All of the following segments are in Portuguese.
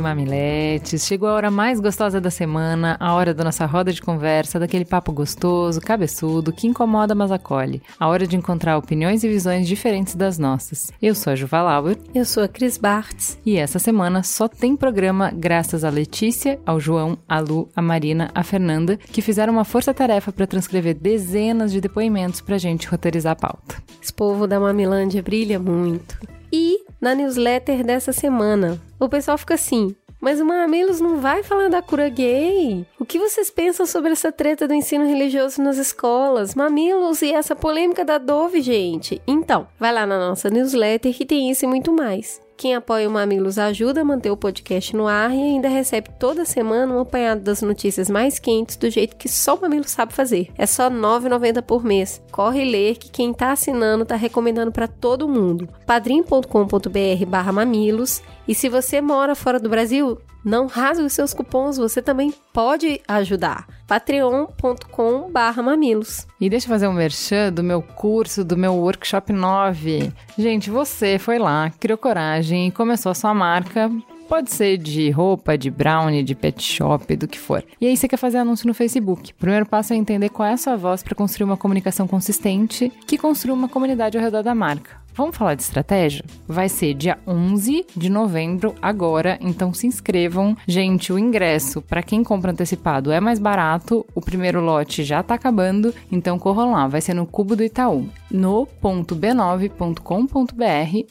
Mamiletes, chegou a hora mais gostosa da semana, a hora da nossa roda de conversa, daquele papo gostoso, cabeçudo, que incomoda, mas acolhe. A hora de encontrar opiniões e visões diferentes das nossas. Eu sou a Juva Lauer. Eu sou a Cris Bartz. E essa semana só tem programa graças a Letícia, ao João, a Lu, a Marina, a Fernanda, que fizeram uma força-tarefa para transcrever dezenas de depoimentos pra gente roteirizar a pauta. Esse povo da Mamilândia brilha muito. E na newsletter dessa semana, o pessoal fica assim: mas o Mamilos não vai falar da cura gay? O que vocês pensam sobre essa treta do ensino religioso nas escolas? Mamilos e essa polêmica da Dove, gente? Então, vai lá na nossa newsletter que tem isso e muito mais. Quem apoia o Mamilos ajuda a manter o podcast no ar e ainda recebe toda semana um apanhado das notícias mais quentes do jeito que só o Mamilos sabe fazer. É só R$ 9,90 por mês. Corre ler que quem tá assinando tá recomendando para todo mundo. padrim.com.br barra mamilos e se você mora fora do Brasil, não rasgue os seus cupons, você também pode ajudar. patreon.com mamilos. E deixa eu fazer um merchan do meu curso, do meu workshop 9. Gente, você foi lá, criou coragem e começou a sua marca Pode ser de roupa, de brownie, de pet shop, do que for. E aí você quer fazer anúncio no Facebook. O primeiro passo é entender qual é a sua voz para construir uma comunicação consistente que construa uma comunidade ao redor da marca. Vamos falar de estratégia? Vai ser dia 11 de novembro agora, então se inscrevam. Gente, o ingresso para quem compra antecipado é mais barato, o primeiro lote já tá acabando, então corram lá, vai ser no Cubo do Itaú, no b9.com.br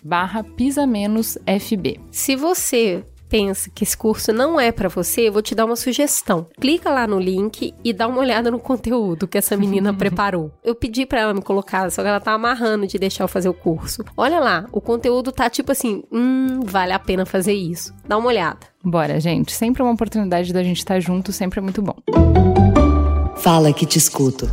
barra pisa menos FB. Se você pensa que esse curso não é para você, eu vou te dar uma sugestão. Clica lá no link e dá uma olhada no conteúdo que essa menina preparou. Eu pedi para ela me colocar, só que ela tá amarrando de deixar eu fazer o curso. Olha lá, o conteúdo tá tipo assim, hum, vale a pena fazer isso. Dá uma olhada. Bora, gente. Sempre uma oportunidade da gente estar junto, sempre é muito bom. Fala que te escuto.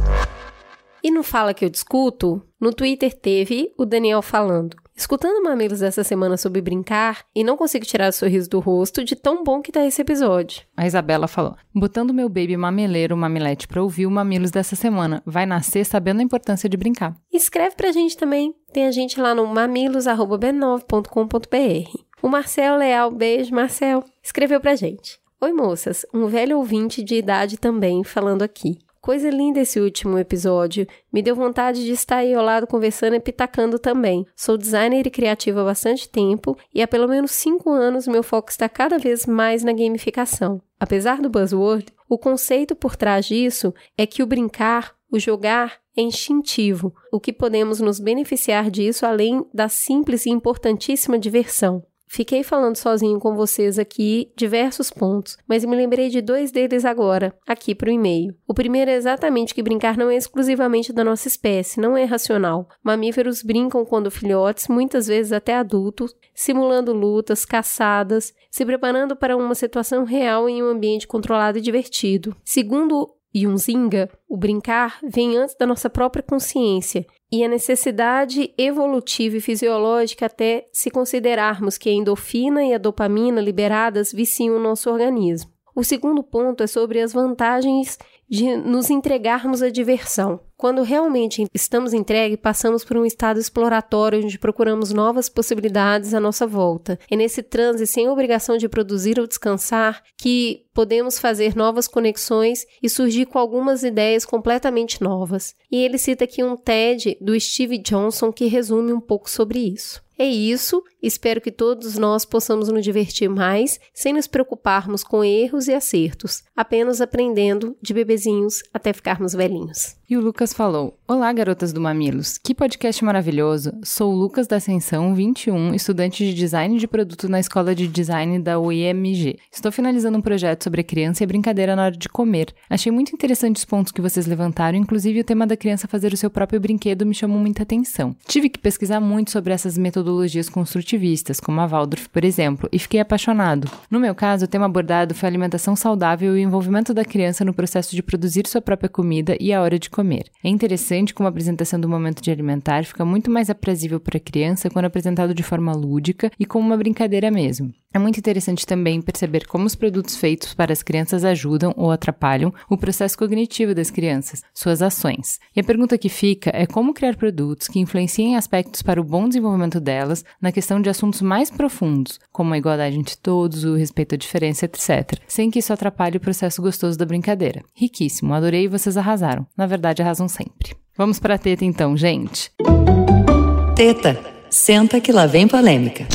E no Fala que eu discuto, no Twitter teve o Daniel falando. Escutando Mamilos essa semana sobre brincar e não consigo tirar o sorriso do rosto de tão bom que tá esse episódio. A Isabela falou: botando meu baby mameleiro, mamilete pra ouvir o Mamilos dessa semana. Vai nascer sabendo a importância de brincar. Escreve pra gente também. Tem a gente lá no mamilos.b9.com.br. O Marcel Leal, beijo, Marcel, escreveu pra gente. Oi, moças, um velho ouvinte de idade também falando aqui. Coisa linda esse último episódio. Me deu vontade de estar aí ao lado conversando e pitacando também. Sou designer e criativa há bastante tempo e há pelo menos 5 anos meu foco está cada vez mais na gamificação. Apesar do buzzword, o conceito por trás disso é que o brincar, o jogar, é instintivo, o que podemos nos beneficiar disso além da simples e importantíssima diversão. Fiquei falando sozinho com vocês aqui diversos pontos, mas me lembrei de dois deles agora, aqui para o e-mail. O primeiro é exatamente que brincar não é exclusivamente da nossa espécie, não é racional. Mamíferos brincam quando filhotes, muitas vezes até adultos, simulando lutas, caçadas, se preparando para uma situação real em um ambiente controlado e divertido. Segundo Yunzinga, o brincar vem antes da nossa própria consciência e a necessidade evolutiva e fisiológica até se considerarmos que a endorfina e a dopamina liberadas viciam o nosso organismo. O segundo ponto é sobre as vantagens de nos entregarmos à diversão. Quando realmente estamos entregues, passamos por um estado exploratório onde procuramos novas possibilidades à nossa volta. É nesse transe, sem obrigação de produzir ou descansar, que podemos fazer novas conexões e surgir com algumas ideias completamente novas. E ele cita aqui um TED do Steve Johnson que resume um pouco sobre isso. É isso, espero que todos nós possamos nos divertir mais, sem nos preocuparmos com erros e acertos, apenas aprendendo de bebezinhos até ficarmos velhinhos. E o Lucas falou: Olá, garotas do Mamilos. Que podcast maravilhoso. Sou o Lucas da Ascensão, 21, estudante de design de produto na Escola de Design da UEMG. Estou finalizando um projeto sobre a criança e brincadeira na hora de comer. Achei muito interessante os pontos que vocês levantaram, inclusive o tema da criança fazer o seu próprio brinquedo me chamou muita atenção. Tive que pesquisar muito sobre essas metodologias construtivistas, como a Waldorf, por exemplo, e fiquei apaixonado. No meu caso, o tema abordado foi alimentação saudável e o envolvimento da criança no processo de produzir sua própria comida e a hora de comer. É interessante como a apresentação do momento de alimentar fica muito mais aprazível para a criança quando apresentado de forma lúdica e como uma brincadeira mesmo. É muito interessante também perceber como os produtos feitos para as crianças ajudam ou atrapalham o processo cognitivo das crianças, suas ações. E a pergunta que fica é como criar produtos que influenciem aspectos para o bom desenvolvimento delas na questão de assuntos mais profundos, como a igualdade entre todos, o respeito à diferença, etc., sem que isso atrapalhe o processo gostoso da brincadeira. Riquíssimo, adorei e vocês arrasaram. Na verdade, arrasam sempre. Vamos para a teta então, gente. Teta, senta que lá vem polêmica.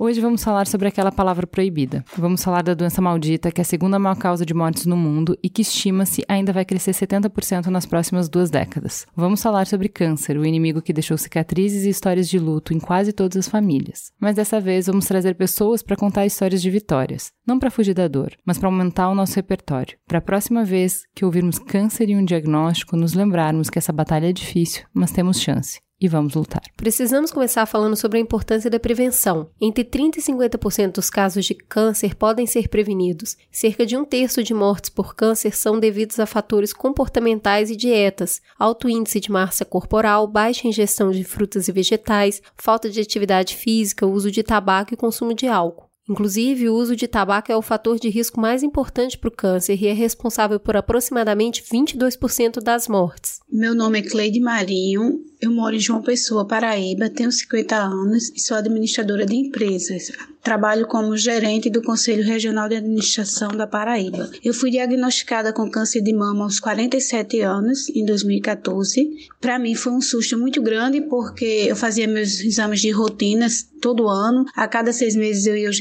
Hoje vamos falar sobre aquela palavra proibida. Vamos falar da doença maldita, que é a segunda maior causa de mortes no mundo e que estima-se ainda vai crescer 70% nas próximas duas décadas. Vamos falar sobre câncer, o inimigo que deixou cicatrizes e histórias de luto em quase todas as famílias. Mas dessa vez vamos trazer pessoas para contar histórias de vitórias, não para fugir da dor, mas para aumentar o nosso repertório. Para a próxima vez que ouvirmos câncer e um diagnóstico, nos lembrarmos que essa batalha é difícil, mas temos chance e vamos lutar. Precisamos começar falando sobre a importância da prevenção. Entre 30% e 50% dos casos de câncer podem ser prevenidos. Cerca de um terço de mortes por câncer são devidos a fatores comportamentais e dietas, alto índice de massa corporal, baixa ingestão de frutas e vegetais, falta de atividade física, uso de tabaco e consumo de álcool. Inclusive, o uso de tabaco é o fator de risco mais importante para o câncer e é responsável por aproximadamente 22% das mortes. Meu nome é Cleide Marinho, eu moro em João Pessoa, Paraíba, tenho 50 anos e sou administradora de empresas. Trabalho como gerente do Conselho Regional de Administração da Paraíba. Eu fui diagnosticada com câncer de mama aos 47 anos, em 2014. Para mim foi um susto muito grande porque eu fazia meus exames de rotinas todo ano. A cada seis meses eu ia ao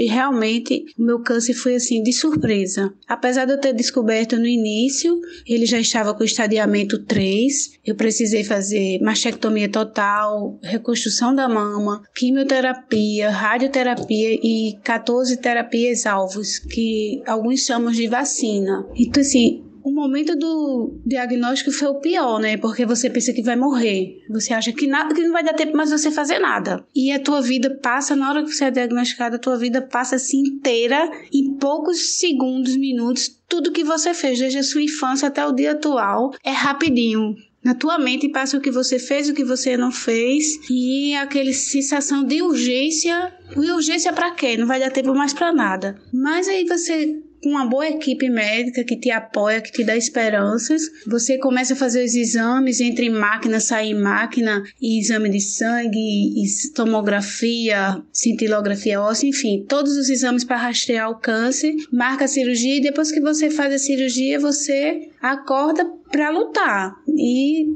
e realmente o meu câncer foi assim de surpresa. Apesar de eu ter descoberto no início, ele já estava com estadiamento 3. Eu precisei fazer mastectomia total, reconstrução da mama, quimioterapia, radioterapia e 14 terapias alvos, que alguns chamam de vacina. Então assim, o momento do diagnóstico foi o pior, né? Porque você pensa que vai morrer. Você acha que, nada, que não vai dar tempo mais você fazer nada. E a tua vida passa, na hora que você é diagnosticado, a tua vida passa assim inteira, em poucos segundos, minutos. Tudo que você fez, desde a sua infância até o dia atual, é rapidinho. Na tua mente passa o que você fez, o que você não fez, e aquela sensação de urgência. E urgência para quê? Não vai dar tempo mais para nada. Mas aí você com uma boa equipe médica que te apoia, que te dá esperanças. Você começa a fazer os exames, entre máquina, sair máquina, e exame de sangue, e tomografia, cintilografia óssea, enfim, todos os exames para rastrear o câncer, marca a cirurgia e depois que você faz a cirurgia, você acorda para lutar. E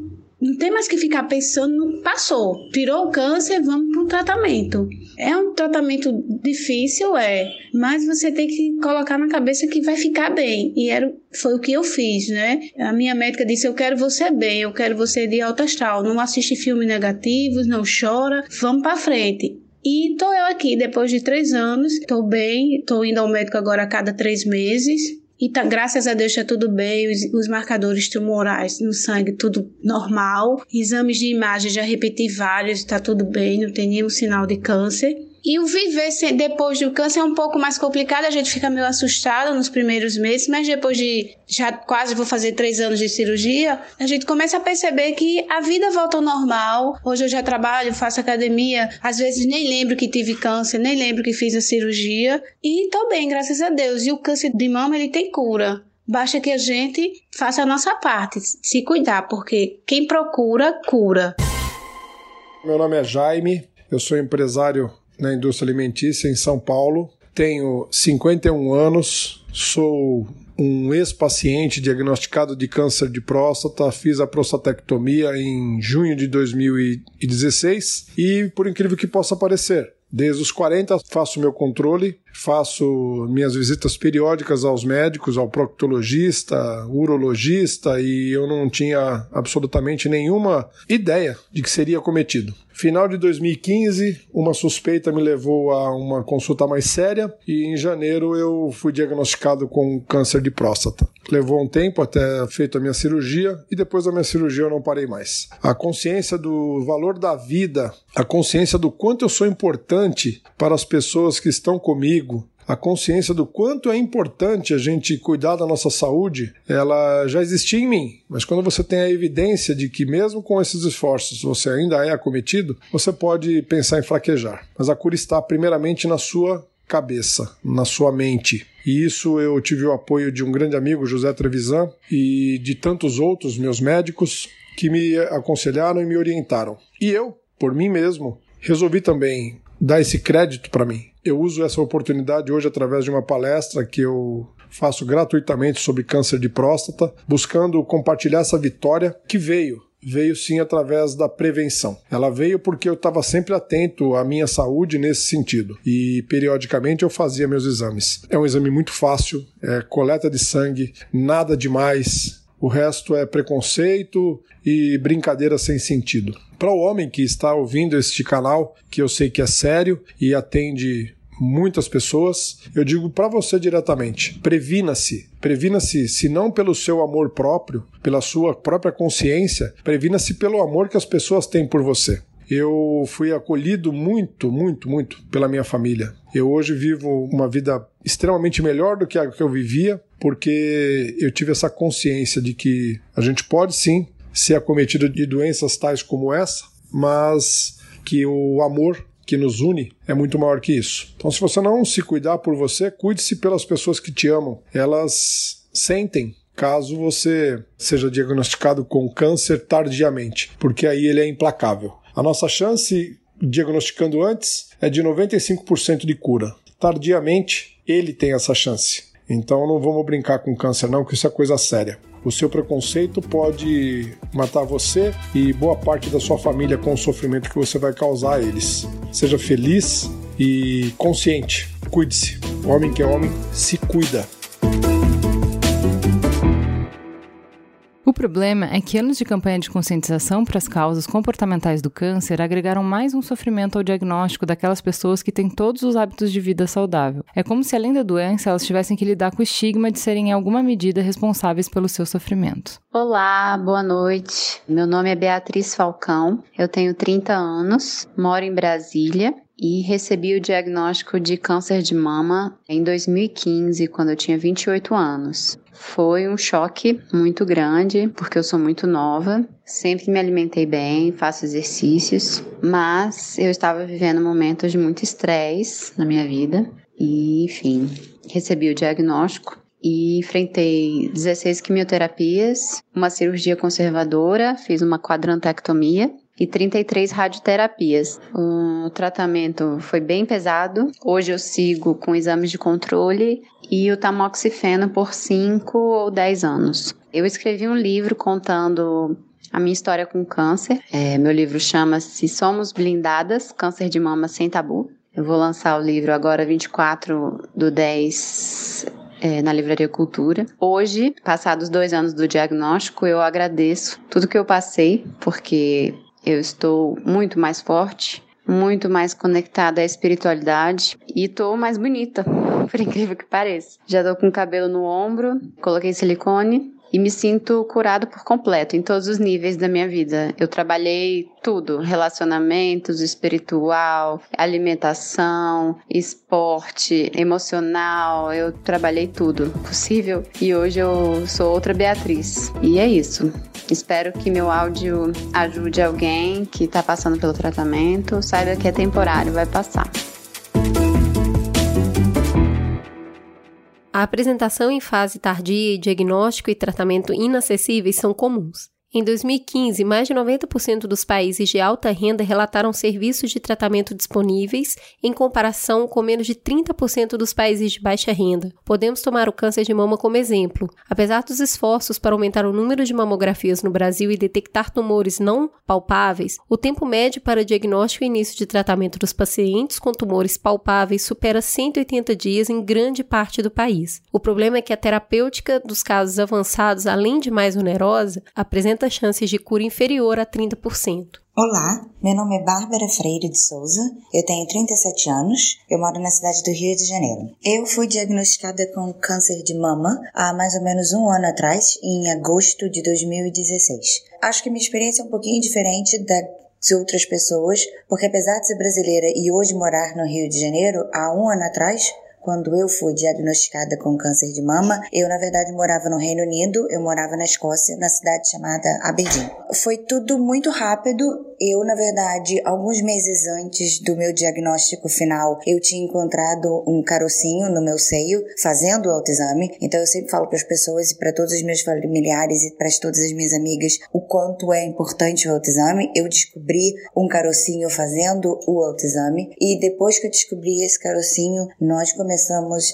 não tem mais que ficar pensando, passou, tirou o câncer, vamos para o tratamento. É um tratamento difícil, é, mas você tem que colocar na cabeça que vai ficar bem. E era, foi o que eu fiz, né? A minha médica disse: Eu quero você bem, eu quero você de alta astral. Não assiste filmes negativos, não chora, vamos para frente. E tô eu aqui depois de três anos, tô bem, tô indo ao médico agora a cada três meses. E tá, graças a Deus tá tudo bem, os, os, marcadores tumorais no sangue tudo normal. Exames de imagem já repeti vários, tá tudo bem, não tem nenhum sinal de câncer. E o viver depois do câncer é um pouco mais complicado, a gente fica meio assustado nos primeiros meses, mas depois de já quase vou fazer três anos de cirurgia, a gente começa a perceber que a vida volta ao normal. Hoje eu já trabalho, faço academia, às vezes nem lembro que tive câncer, nem lembro que fiz a cirurgia e tô bem, graças a Deus. E o câncer de mama ele tem cura. Basta que a gente faça a nossa parte, se cuidar, porque quem procura, cura. Meu nome é Jaime, eu sou empresário na indústria alimentícia em São Paulo. Tenho 51 anos, sou um ex-paciente diagnosticado de câncer de próstata, fiz a prostatectomia em junho de 2016 e, por incrível que possa parecer, Desde os 40 faço meu controle, faço minhas visitas periódicas aos médicos, ao proctologista, urologista e eu não tinha absolutamente nenhuma ideia de que seria cometido. Final de 2015, uma suspeita me levou a uma consulta mais séria e em janeiro eu fui diagnosticado com câncer de próstata. Levou um tempo até feita a minha cirurgia e depois da minha cirurgia eu não parei mais. A consciência do valor da vida, a consciência do quanto eu sou importante para as pessoas que estão comigo, a consciência do quanto é importante a gente cuidar da nossa saúde, ela já existia em mim. Mas quando você tem a evidência de que, mesmo com esses esforços, você ainda é acometido, você pode pensar em fraquejar. Mas a cura está primeiramente na sua cabeça, na sua mente. E isso eu tive o apoio de um grande amigo, José Trevisan, e de tantos outros meus médicos que me aconselharam e me orientaram. E eu, por mim mesmo, resolvi também dar esse crédito para mim. Eu uso essa oportunidade hoje através de uma palestra que eu faço gratuitamente sobre câncer de próstata, buscando compartilhar essa vitória que veio veio sim através da prevenção. Ela veio porque eu estava sempre atento à minha saúde nesse sentido e periodicamente eu fazia meus exames. É um exame muito fácil, é coleta de sangue, nada demais. O resto é preconceito e brincadeira sem sentido. Para o homem que está ouvindo este canal, que eu sei que é sério e atende muitas pessoas, eu digo para você diretamente: previna-se. Previna-se, se não pelo seu amor próprio, pela sua própria consciência, previna-se pelo amor que as pessoas têm por você. Eu fui acolhido muito, muito, muito pela minha família. Eu hoje vivo uma vida extremamente melhor do que a que eu vivia, porque eu tive essa consciência de que a gente pode sim ser acometido de doenças tais como essa, mas que o amor que nos une é muito maior que isso. Então, se você não se cuidar por você, cuide-se pelas pessoas que te amam. Elas sentem caso você seja diagnosticado com câncer tardiamente, porque aí ele é implacável. A nossa chance, diagnosticando antes, é de 95% de cura. Tardiamente, ele tem essa chance. Então não vamos brincar com câncer, não, que isso é coisa séria. O seu preconceito pode matar você e boa parte da sua família com o sofrimento que você vai causar a eles. Seja feliz e consciente. Cuide-se. Homem que é homem se cuida. O problema é que anos de campanha de conscientização para as causas comportamentais do câncer agregaram mais um sofrimento ao diagnóstico daquelas pessoas que têm todos os hábitos de vida saudável. É como se, além da doença, elas tivessem que lidar com o estigma de serem em alguma medida responsáveis pelo seu sofrimento. Olá, boa noite. Meu nome é Beatriz Falcão, eu tenho 30 anos, moro em Brasília e recebi o diagnóstico de câncer de mama em 2015, quando eu tinha 28 anos. Foi um choque muito grande, porque eu sou muito nova, sempre me alimentei bem, faço exercícios, mas eu estava vivendo momentos de muito estresse na minha vida e, enfim, recebi o diagnóstico e enfrentei 16 quimioterapias, uma cirurgia conservadora, fiz uma quadrantectomia e 33 radioterapias. O tratamento foi bem pesado. Hoje eu sigo com exames de controle e o tamoxifeno por 5 ou 10 anos. Eu escrevi um livro contando a minha história com câncer. É, meu livro chama-se Somos Blindadas Câncer de Mama Sem Tabu. Eu vou lançar o livro agora 24 do 10 é, na Livraria Cultura. Hoje, passados dois anos do diagnóstico, eu agradeço tudo que eu passei, porque eu estou muito mais forte, muito mais conectada à espiritualidade e tô mais bonita, por incrível que pareça. Já tô com cabelo no ombro, coloquei silicone e me sinto curado por completo em todos os níveis da minha vida. Eu trabalhei tudo: relacionamentos, espiritual, alimentação, esporte, emocional. Eu trabalhei tudo possível e hoje eu sou outra Beatriz. E é isso. Espero que meu áudio ajude alguém que está passando pelo tratamento. Saiba que é temporário, vai passar. A apresentação em fase tardia e diagnóstico e tratamento inacessíveis são comuns. Em 2015, mais de 90% dos países de alta renda relataram serviços de tratamento disponíveis, em comparação com menos de 30% dos países de baixa renda. Podemos tomar o câncer de mama como exemplo. Apesar dos esforços para aumentar o número de mamografias no Brasil e detectar tumores não palpáveis, o tempo médio para diagnóstico e início de tratamento dos pacientes com tumores palpáveis supera 180 dias em grande parte do país. O problema é que a terapêutica dos casos avançados, além de mais onerosa, apresenta apresenta chances de cura inferior a 30%. Olá, meu nome é Bárbara Freire de Souza, eu tenho 37 anos, eu moro na cidade do Rio de Janeiro. Eu fui diagnosticada com câncer de mama há mais ou menos um ano atrás, em agosto de 2016. Acho que minha experiência é um pouquinho diferente da de outras pessoas, porque apesar de ser brasileira e hoje morar no Rio de Janeiro, há um ano atrás, quando eu fui diagnosticada com câncer de mama, eu na verdade morava no Reino Unido, eu morava na Escócia, na cidade chamada Aberdeen. Foi tudo muito rápido. Eu, na verdade, alguns meses antes do meu diagnóstico final, eu tinha encontrado um carocinho no meu seio, fazendo o autoexame. Então eu sempre falo para as pessoas e para todos os meus familiares e para todas as minhas amigas o quanto é importante o autoexame. Eu descobri um carocinho fazendo o autoexame e depois que eu descobri esse carocinho, nós começamos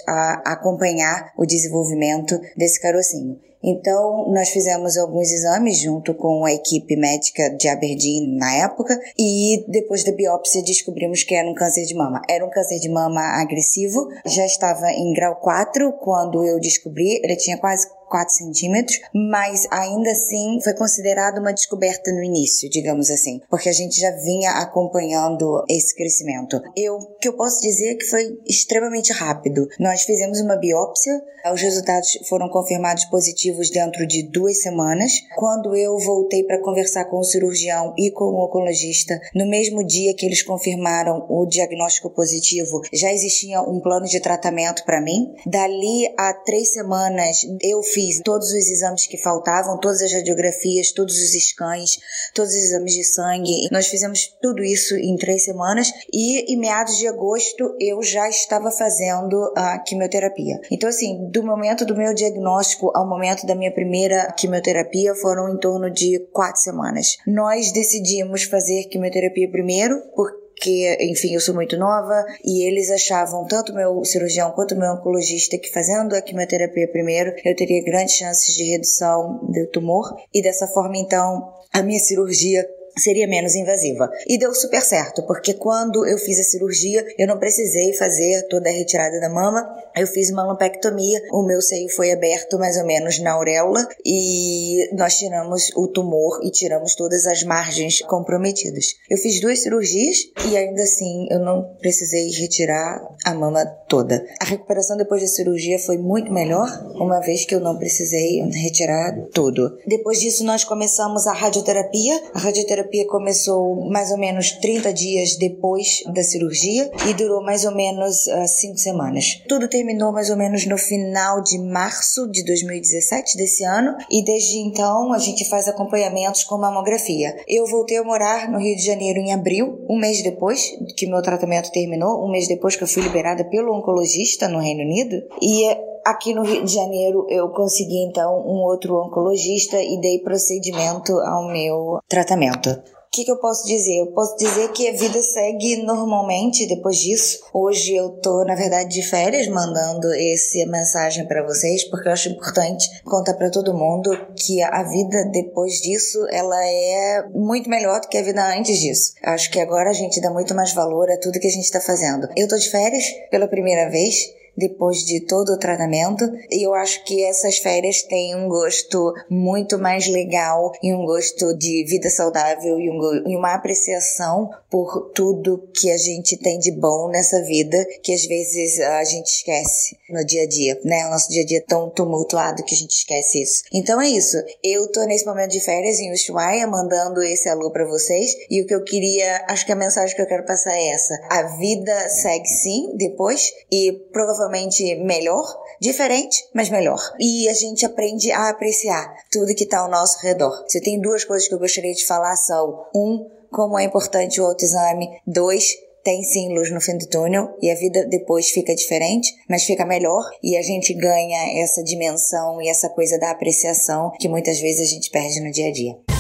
a acompanhar o desenvolvimento desse carocinho. Então, nós fizemos alguns exames junto com a equipe médica de Aberdeen na época e depois da biópsia descobrimos que era um câncer de mama. Era um câncer de mama agressivo, já estava em grau 4 quando eu descobri, ele tinha quase 4 centímetros, mas ainda assim foi considerado uma descoberta no início, digamos assim, porque a gente já vinha acompanhando esse crescimento. Eu, que eu posso dizer é que foi extremamente rápido. Nós fizemos uma biópsia, os resultados foram confirmados positivos dentro de duas semanas. Quando eu voltei para conversar com o cirurgião e com o oncologista, no mesmo dia que eles confirmaram o diagnóstico positivo, já existia um plano de tratamento para mim. Dali a três semanas, eu fiz fiz todos os exames que faltavam, todas as radiografias, todos os scans, todos os exames de sangue. Nós fizemos tudo isso em três semanas e em meados de agosto eu já estava fazendo a quimioterapia. Então, assim, do momento do meu diagnóstico ao momento da minha primeira quimioterapia foram em torno de quatro semanas. Nós decidimos fazer quimioterapia primeiro, porque porque, enfim, eu sou muito nova e eles achavam, tanto meu cirurgião quanto meu oncologista, que fazendo a quimioterapia primeiro eu teria grandes chances de redução do tumor. E dessa forma, então, a minha cirurgia seria menos invasiva. E deu super certo, porque quando eu fiz a cirurgia, eu não precisei fazer toda a retirada da mama, eu fiz uma lumpectomia, o meu seio foi aberto mais ou menos na auréola e nós tiramos o tumor e tiramos todas as margens comprometidas. Eu fiz duas cirurgias e ainda assim eu não precisei retirar a mama toda. A recuperação depois da cirurgia foi muito melhor, uma vez que eu não precisei retirar tudo. Depois disso nós começamos a radioterapia. A radioterapia terapia começou mais ou menos 30 dias depois da cirurgia e durou mais ou menos 5 uh, semanas. Tudo terminou mais ou menos no final de março de 2017 desse ano e desde então a gente faz acompanhamentos com mamografia. Eu voltei a morar no Rio de Janeiro em abril, um mês depois que meu tratamento terminou, um mês depois que eu fui liberada pelo oncologista no Reino Unido e Aqui no Rio de Janeiro eu consegui então um outro oncologista e dei procedimento ao meu tratamento. O que, que, eu posso dizer? Eu posso dizer que a vida segue normalmente depois disso. Hoje eu tô, na verdade, de férias mandando essa mensagem para vocês, porque eu acho importante contar para todo mundo que a vida depois disso, ela é muito melhor do que a vida antes disso. Acho que agora a gente dá muito mais valor a tudo que a gente está fazendo. Eu tô de férias pela primeira vez depois de todo o tratamento. E eu acho que essas férias têm um gosto muito mais legal e um gosto de vida saudável e, um, e uma apreciação por tudo que a gente tem de bom nessa vida que às vezes a gente esquece no dia a dia, né? O nosso dia a dia é tão tumultuado que a gente esquece isso. Então é isso. Eu tô nesse momento de férias em Ushuaia mandando esse alô para vocês e o que eu queria, acho que a mensagem que eu quero passar é essa. A vida segue sim depois e provavelmente provavelmente melhor, diferente, mas melhor. E a gente aprende a apreciar tudo que está ao nosso redor. Se tem duas coisas que eu gostaria de falar são um, como é importante o autoexame, dois, tem sim luz no fim do túnel e a vida depois fica diferente, mas fica melhor e a gente ganha essa dimensão e essa coisa da apreciação que muitas vezes a gente perde no dia a dia.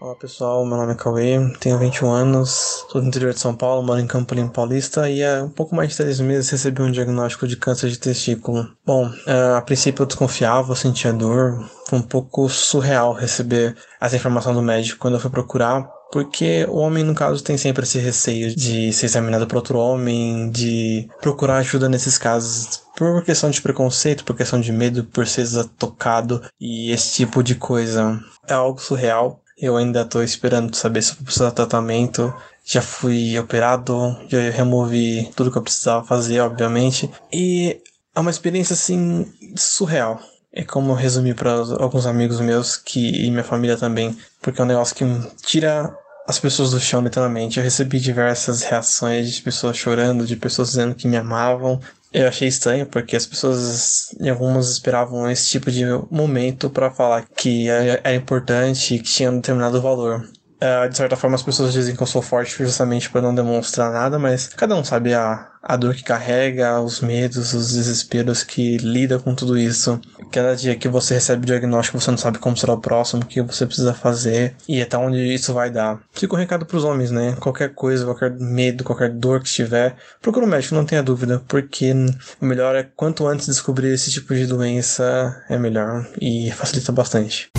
Olá pessoal, meu nome é Cauê, tenho 21 anos, sou do interior de São Paulo, moro em Campo Limpo Paulista e há um pouco mais de três meses recebi um diagnóstico de câncer de testículo. Bom, é, a princípio eu desconfiava, sentia dor, foi um pouco surreal receber essa informação do médico quando eu fui procurar, porque o homem, no caso, tem sempre esse receio de ser examinado por outro homem, de procurar ajuda nesses casos, por questão de preconceito, por questão de medo, por ser tocado e esse tipo de coisa. É algo surreal. Eu ainda estou esperando saber se eu vou precisar de tratamento. Já fui operado, já removi tudo que eu precisava fazer, obviamente. E é uma experiência assim surreal. É como eu resumi para alguns amigos meus que e minha família também, porque é um negócio que tira as pessoas do chão, literalmente. Eu recebi diversas reações de pessoas chorando, de pessoas dizendo que me amavam. Eu achei estranho porque as pessoas, algumas, esperavam esse tipo de momento para falar que era importante e que tinha um determinado valor. Uh, de certa forma, as pessoas dizem que eu sou forte justamente para não demonstrar nada, mas cada um sabe a, a dor que carrega, os medos, os desesperos que lida com tudo isso. Cada dia que você recebe o diagnóstico, você não sabe como será o próximo, o que você precisa fazer e até onde isso vai dar. Fica um recado para os homens, né? Qualquer coisa, qualquer medo, qualquer dor que estiver, procura um médico, não tenha dúvida, porque o melhor é quanto antes descobrir esse tipo de doença, é melhor e facilita bastante.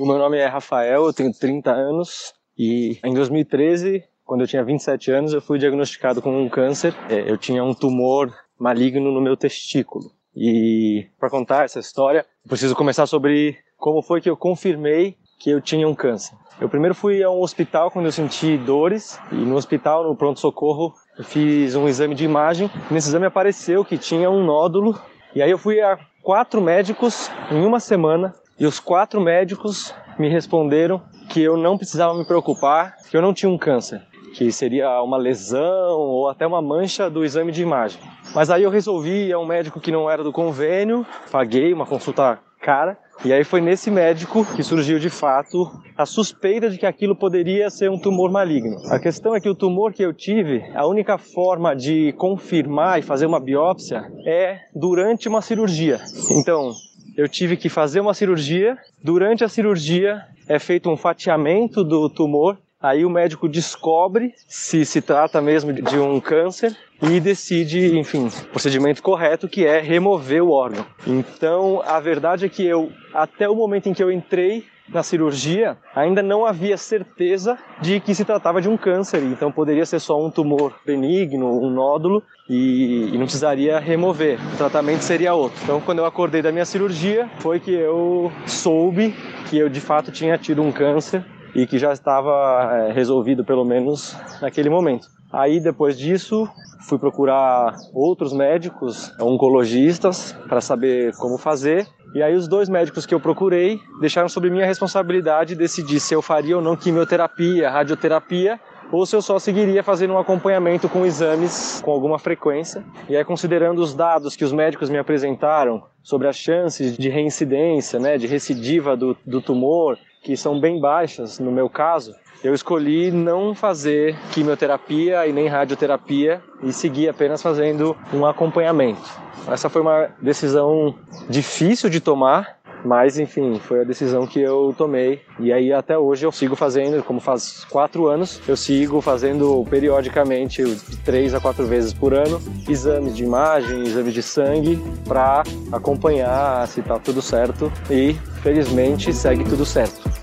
O meu nome é Rafael, eu tenho 30 anos e em 2013, quando eu tinha 27 anos, eu fui diagnosticado com um câncer. É, eu tinha um tumor maligno no meu testículo. E para contar essa história, preciso começar sobre como foi que eu confirmei que eu tinha um câncer. Eu primeiro fui a um hospital quando eu senti dores e no hospital, no pronto-socorro, eu fiz um exame de imagem. Nesse exame apareceu que tinha um nódulo e aí eu fui a quatro médicos em uma semana e os quatro médicos me responderam que eu não precisava me preocupar, que eu não tinha um câncer, que seria uma lesão ou até uma mancha do exame de imagem. Mas aí eu resolvi ir a um médico que não era do convênio, paguei uma consulta cara, e aí foi nesse médico que surgiu de fato a suspeita de que aquilo poderia ser um tumor maligno. A questão é que o tumor que eu tive, a única forma de confirmar e fazer uma biópsia é durante uma cirurgia. Então, eu tive que fazer uma cirurgia. Durante a cirurgia é feito um fatiamento do tumor. Aí o médico descobre se se trata mesmo de um câncer e decide, enfim, o procedimento correto que é remover o órgão. Então, a verdade é que eu até o momento em que eu entrei na cirurgia, ainda não havia certeza de que se tratava de um câncer, então poderia ser só um tumor benigno, um nódulo, e, e, não precisaria remover. O tratamento seria outro. Então, quando eu acordei da minha cirurgia, foi que eu soube que eu de fato tinha tido um câncer e que já estava é, resolvido, pelo menos naquele momento. Aí, depois disso, fui procurar outros médicos, oncologistas, para saber como fazer. E aí, os dois médicos que eu procurei deixaram sobre minha responsabilidade decidir se eu faria ou não quimioterapia, radioterapia ou se eu só seguiria fazendo um acompanhamento com exames com alguma frequência. E aí, considerando os dados que os médicos me apresentaram sobre as chances de reincidência, né, de recidiva do, do tumor, que são bem baixas no meu caso, eu escolhi não fazer quimioterapia e nem radioterapia e seguir apenas fazendo um acompanhamento. Essa foi uma decisão difícil de tomar, mas enfim, foi a decisão que eu tomei. E aí até hoje eu sigo fazendo, como faz quatro anos, eu sigo fazendo periodicamente, três a quatro vezes por ano, exames de imagem, exames de sangue, para acompanhar se está tudo certo. E felizmente segue tudo certo.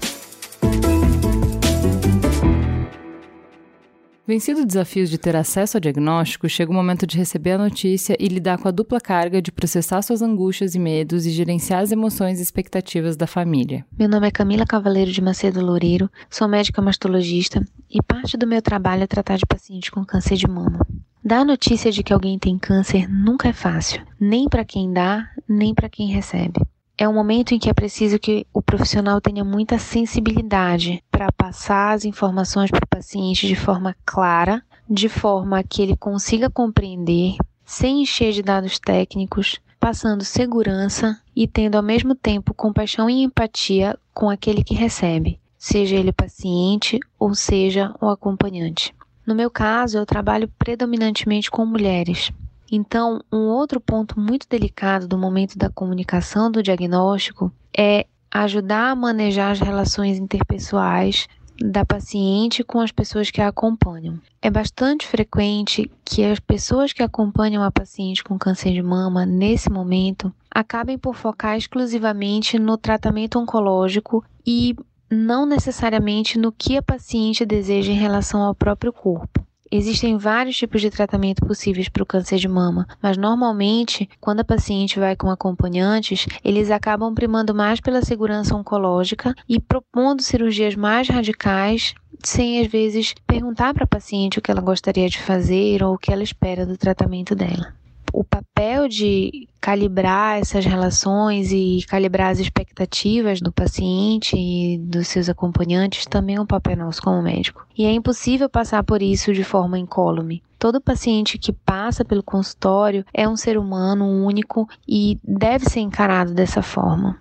Vencido o desafio de ter acesso ao diagnóstico, chega o momento de receber a notícia e lidar com a dupla carga de processar suas angústias e medos e gerenciar as emoções e expectativas da família. Meu nome é Camila Cavaleiro de Macedo Loureiro, sou médica mastologista e parte do meu trabalho é tratar de pacientes com câncer de mama. Dar notícia de que alguém tem câncer nunca é fácil, nem para quem dá, nem para quem recebe é um momento em que é preciso que o profissional tenha muita sensibilidade para passar as informações para o paciente de forma clara, de forma que ele consiga compreender, sem encher de dados técnicos, passando segurança e tendo ao mesmo tempo compaixão e empatia com aquele que recebe, seja ele paciente ou seja o acompanhante. No meu caso, eu trabalho predominantemente com mulheres, então, um outro ponto muito delicado do momento da comunicação do diagnóstico é ajudar a manejar as relações interpessoais da paciente com as pessoas que a acompanham. É bastante frequente que as pessoas que acompanham a paciente com câncer de mama nesse momento acabem por focar exclusivamente no tratamento oncológico e não necessariamente no que a paciente deseja em relação ao próprio corpo. Existem vários tipos de tratamento possíveis para o câncer de mama, mas normalmente, quando a paciente vai com acompanhantes, eles acabam primando mais pela segurança oncológica e propondo cirurgias mais radicais, sem às vezes perguntar para a paciente o que ela gostaria de fazer ou o que ela espera do tratamento dela. O papel de calibrar essas relações e calibrar as expectativas do paciente e dos seus acompanhantes também é um papel nosso como médico. E é impossível passar por isso de forma incólume. Todo paciente que passa pelo consultório é um ser humano único e deve ser encarado dessa forma.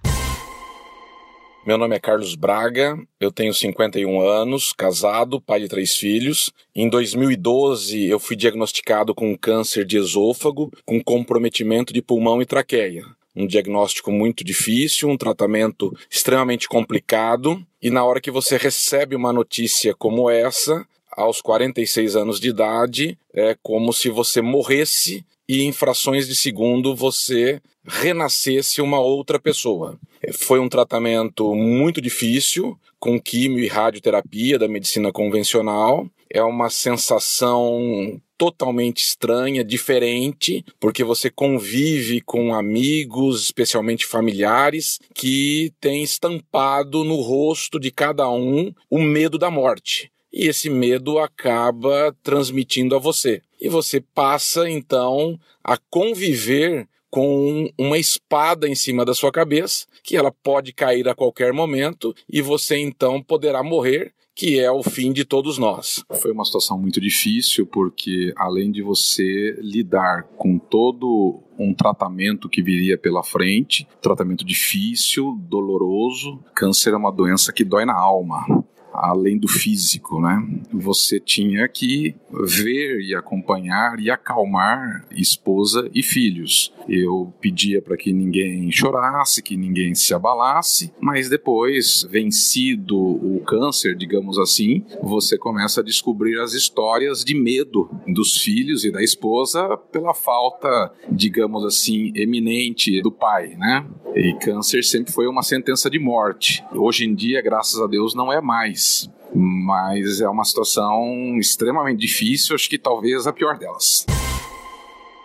Meu nome é Carlos Braga, eu tenho 51 anos, casado, pai de três filhos. Em 2012, eu fui diagnosticado com câncer de esôfago, com comprometimento de pulmão e traqueia. Um diagnóstico muito difícil, um tratamento extremamente complicado, e na hora que você recebe uma notícia como essa, aos 46 anos de idade, é como se você morresse e em frações de segundo você renascesse uma outra pessoa. Foi um tratamento muito difícil, com quimio e radioterapia da medicina convencional. É uma sensação totalmente estranha, diferente, porque você convive com amigos, especialmente familiares, que têm estampado no rosto de cada um o medo da morte. E esse medo acaba transmitindo a você. E você passa então a conviver com uma espada em cima da sua cabeça, que ela pode cair a qualquer momento e você então poderá morrer que é o fim de todos nós. Foi uma situação muito difícil porque além de você lidar com todo um tratamento que viria pela frente, tratamento difícil, doloroso, câncer é uma doença que dói na alma além do físico, né? Você tinha que ver e acompanhar e acalmar esposa e filhos. Eu pedia para que ninguém chorasse, que ninguém se abalasse, mas depois, vencido o câncer, digamos assim, você começa a descobrir as histórias de medo dos filhos e da esposa pela falta, digamos assim, eminente do pai, né? E câncer sempre foi uma sentença de morte. Hoje em dia, graças a Deus, não é mais. Mas é uma situação extremamente difícil, acho que talvez a pior delas.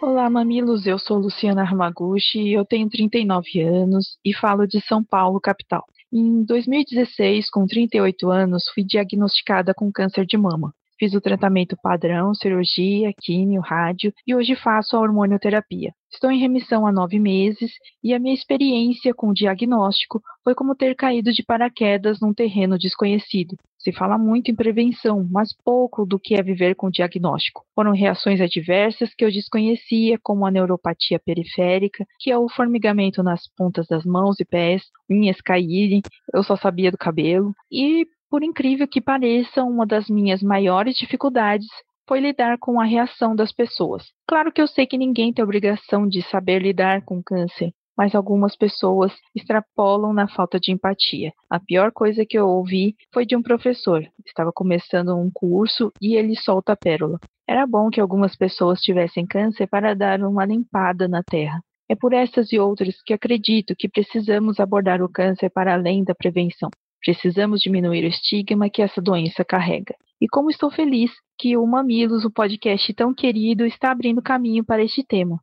Olá, mamilos. Eu sou Luciana Armaguchi, eu tenho 39 anos e falo de São Paulo, capital. Em 2016, com 38 anos, fui diagnosticada com câncer de mama. Fiz o tratamento padrão, cirurgia, químio, rádio e hoje faço a hormonioterapia. Estou em remissão há nove meses e a minha experiência com o diagnóstico foi como ter caído de paraquedas num terreno desconhecido. Se fala muito em prevenção, mas pouco do que é viver com o diagnóstico. Foram reações adversas que eu desconhecia, como a neuropatia periférica, que é o formigamento nas pontas das mãos e pés, unhas caírem, eu só sabia do cabelo, e por incrível que pareça, uma das minhas maiores dificuldades foi lidar com a reação das pessoas. Claro que eu sei que ninguém tem obrigação de saber lidar com câncer, mas algumas pessoas extrapolam na falta de empatia. A pior coisa que eu ouvi foi de um professor. Estava começando um curso e ele solta a pérola. Era bom que algumas pessoas tivessem câncer para dar uma limpada na terra. É por essas e outras que acredito que precisamos abordar o câncer para além da prevenção. Precisamos diminuir o estigma que essa doença carrega. E como estou feliz que o Mamilos, o podcast tão querido, está abrindo caminho para este tema.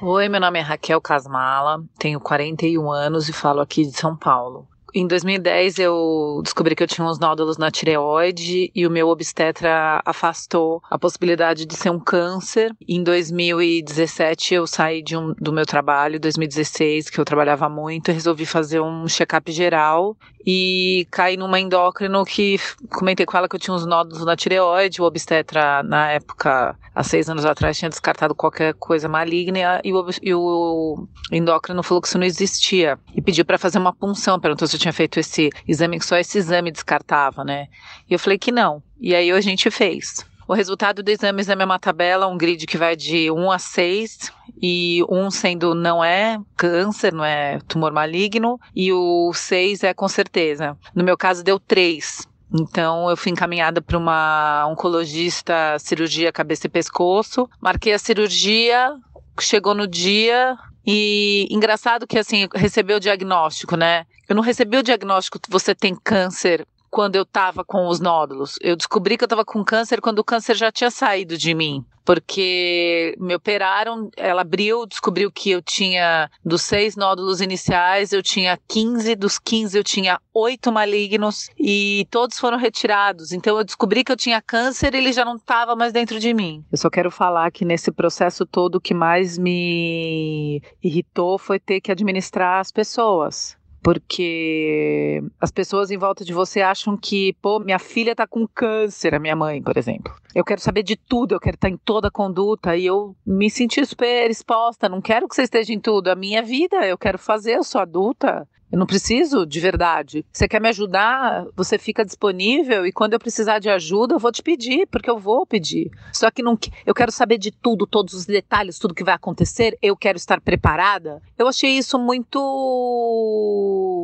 Oi, meu nome é Raquel Casmala, tenho 41 anos e falo aqui de São Paulo. Em 2010 eu descobri que eu tinha uns nódulos na tireoide e o meu obstetra afastou a possibilidade de ser um câncer. Em 2017 eu saí um, do meu trabalho, 2016, que eu trabalhava muito, resolvi fazer um check-up geral e caí numa endócrino que comentei com ela que eu tinha uns nódulos na tireoide, o obstetra na época, há seis anos atrás, tinha descartado qualquer coisa maligna e o, e o endócrino falou que isso não existia e pediu para fazer uma punção, perguntou se eu tinha feito esse exame, que só esse exame descartava, né? E eu falei que não. E aí a gente fez. O resultado do exame, exame é uma tabela, um grid que vai de 1 a 6, e 1 sendo não é câncer, não é tumor maligno, e o 6 é com certeza. No meu caso, deu 3. Então eu fui encaminhada para uma oncologista cirurgia cabeça e pescoço. Marquei a cirurgia, chegou no dia e engraçado que assim, recebeu o diagnóstico, né? Eu não recebi o diagnóstico você tem câncer quando eu estava com os nódulos. Eu descobri que eu estava com câncer quando o câncer já tinha saído de mim. porque me operaram, ela abriu, descobriu que eu tinha, dos seis nódulos iniciais, eu tinha 15, dos 15 eu tinha oito malignos e todos foram retirados. Então eu descobri que eu tinha câncer e ele já não estava mais dentro de mim. Eu só quero falar que nesse processo todo o que mais me irritou foi ter que administrar as pessoas porque as pessoas em volta de você acham que, pô, minha filha tá com câncer, a minha mãe, por exemplo. Eu quero saber de tudo, eu quero estar em toda a conduta e eu me senti super exposta. Não quero que você esteja em tudo. A minha vida, eu quero fazer, eu sou adulta. Eu não preciso de verdade. Você quer me ajudar? Você fica disponível e quando eu precisar de ajuda, eu vou te pedir, porque eu vou pedir. Só que não, eu quero saber de tudo, todos os detalhes, tudo que vai acontecer. Eu quero estar preparada. Eu achei isso muito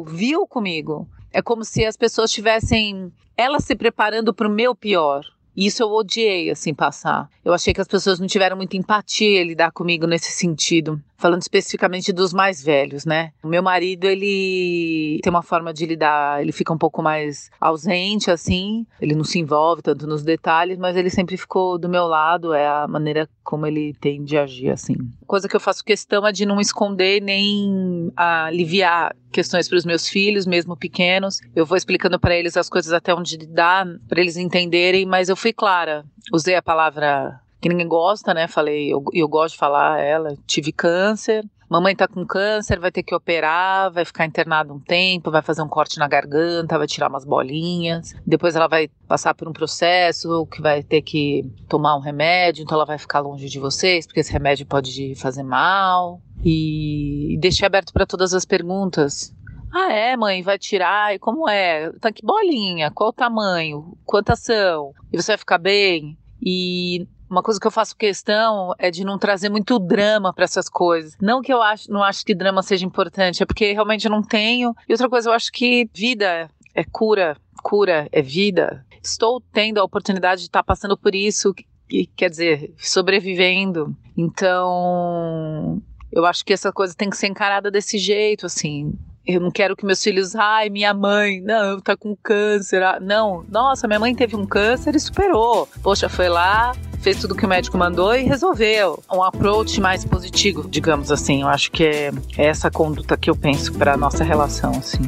vil comigo. É como se as pessoas tivessem elas se preparando para o meu pior. E isso eu odiei, assim, passar. Eu achei que as pessoas não tiveram muita empatia em lidar comigo nesse sentido falando especificamente dos mais velhos, né? O meu marido, ele tem uma forma de lidar, ele fica um pouco mais ausente, assim, ele não se envolve tanto nos detalhes, mas ele sempre ficou do meu lado, é a maneira como ele tem de agir, assim. Coisa que eu faço questão é de não esconder nem aliviar questões para os meus filhos, mesmo pequenos. Eu vou explicando para eles as coisas até onde dá, para eles entenderem, mas eu fui clara. Usei a palavra que ninguém gosta, né? Falei, eu, eu gosto de falar ela, tive câncer. Mamãe tá com câncer, vai ter que operar, vai ficar internada um tempo, vai fazer um corte na garganta, vai tirar umas bolinhas. Depois ela vai passar por um processo que vai ter que tomar um remédio, então ela vai ficar longe de vocês, porque esse remédio pode fazer mal. E, e deixei aberto para todas as perguntas. Ah, é, mãe, vai tirar? E como é? Tá que bolinha? Qual o tamanho? Quantas são? E você vai ficar bem? E uma coisa que eu faço questão é de não trazer muito drama para essas coisas. Não que eu acho, não acho que drama seja importante, é porque realmente eu não tenho. E outra coisa, eu acho que vida é cura, cura é vida. Estou tendo a oportunidade de estar passando por isso, que, quer dizer, sobrevivendo. Então, eu acho que essa coisa tem que ser encarada desse jeito, assim. Eu não quero que meus filhos, ai, minha mãe, não, tá com câncer. Ah, não, nossa, minha mãe teve um câncer e superou. Poxa, foi lá, fez tudo que o médico mandou e resolveu. Um approach mais positivo, digamos assim. Eu acho que é, essa conduta que eu penso para nossa relação, assim.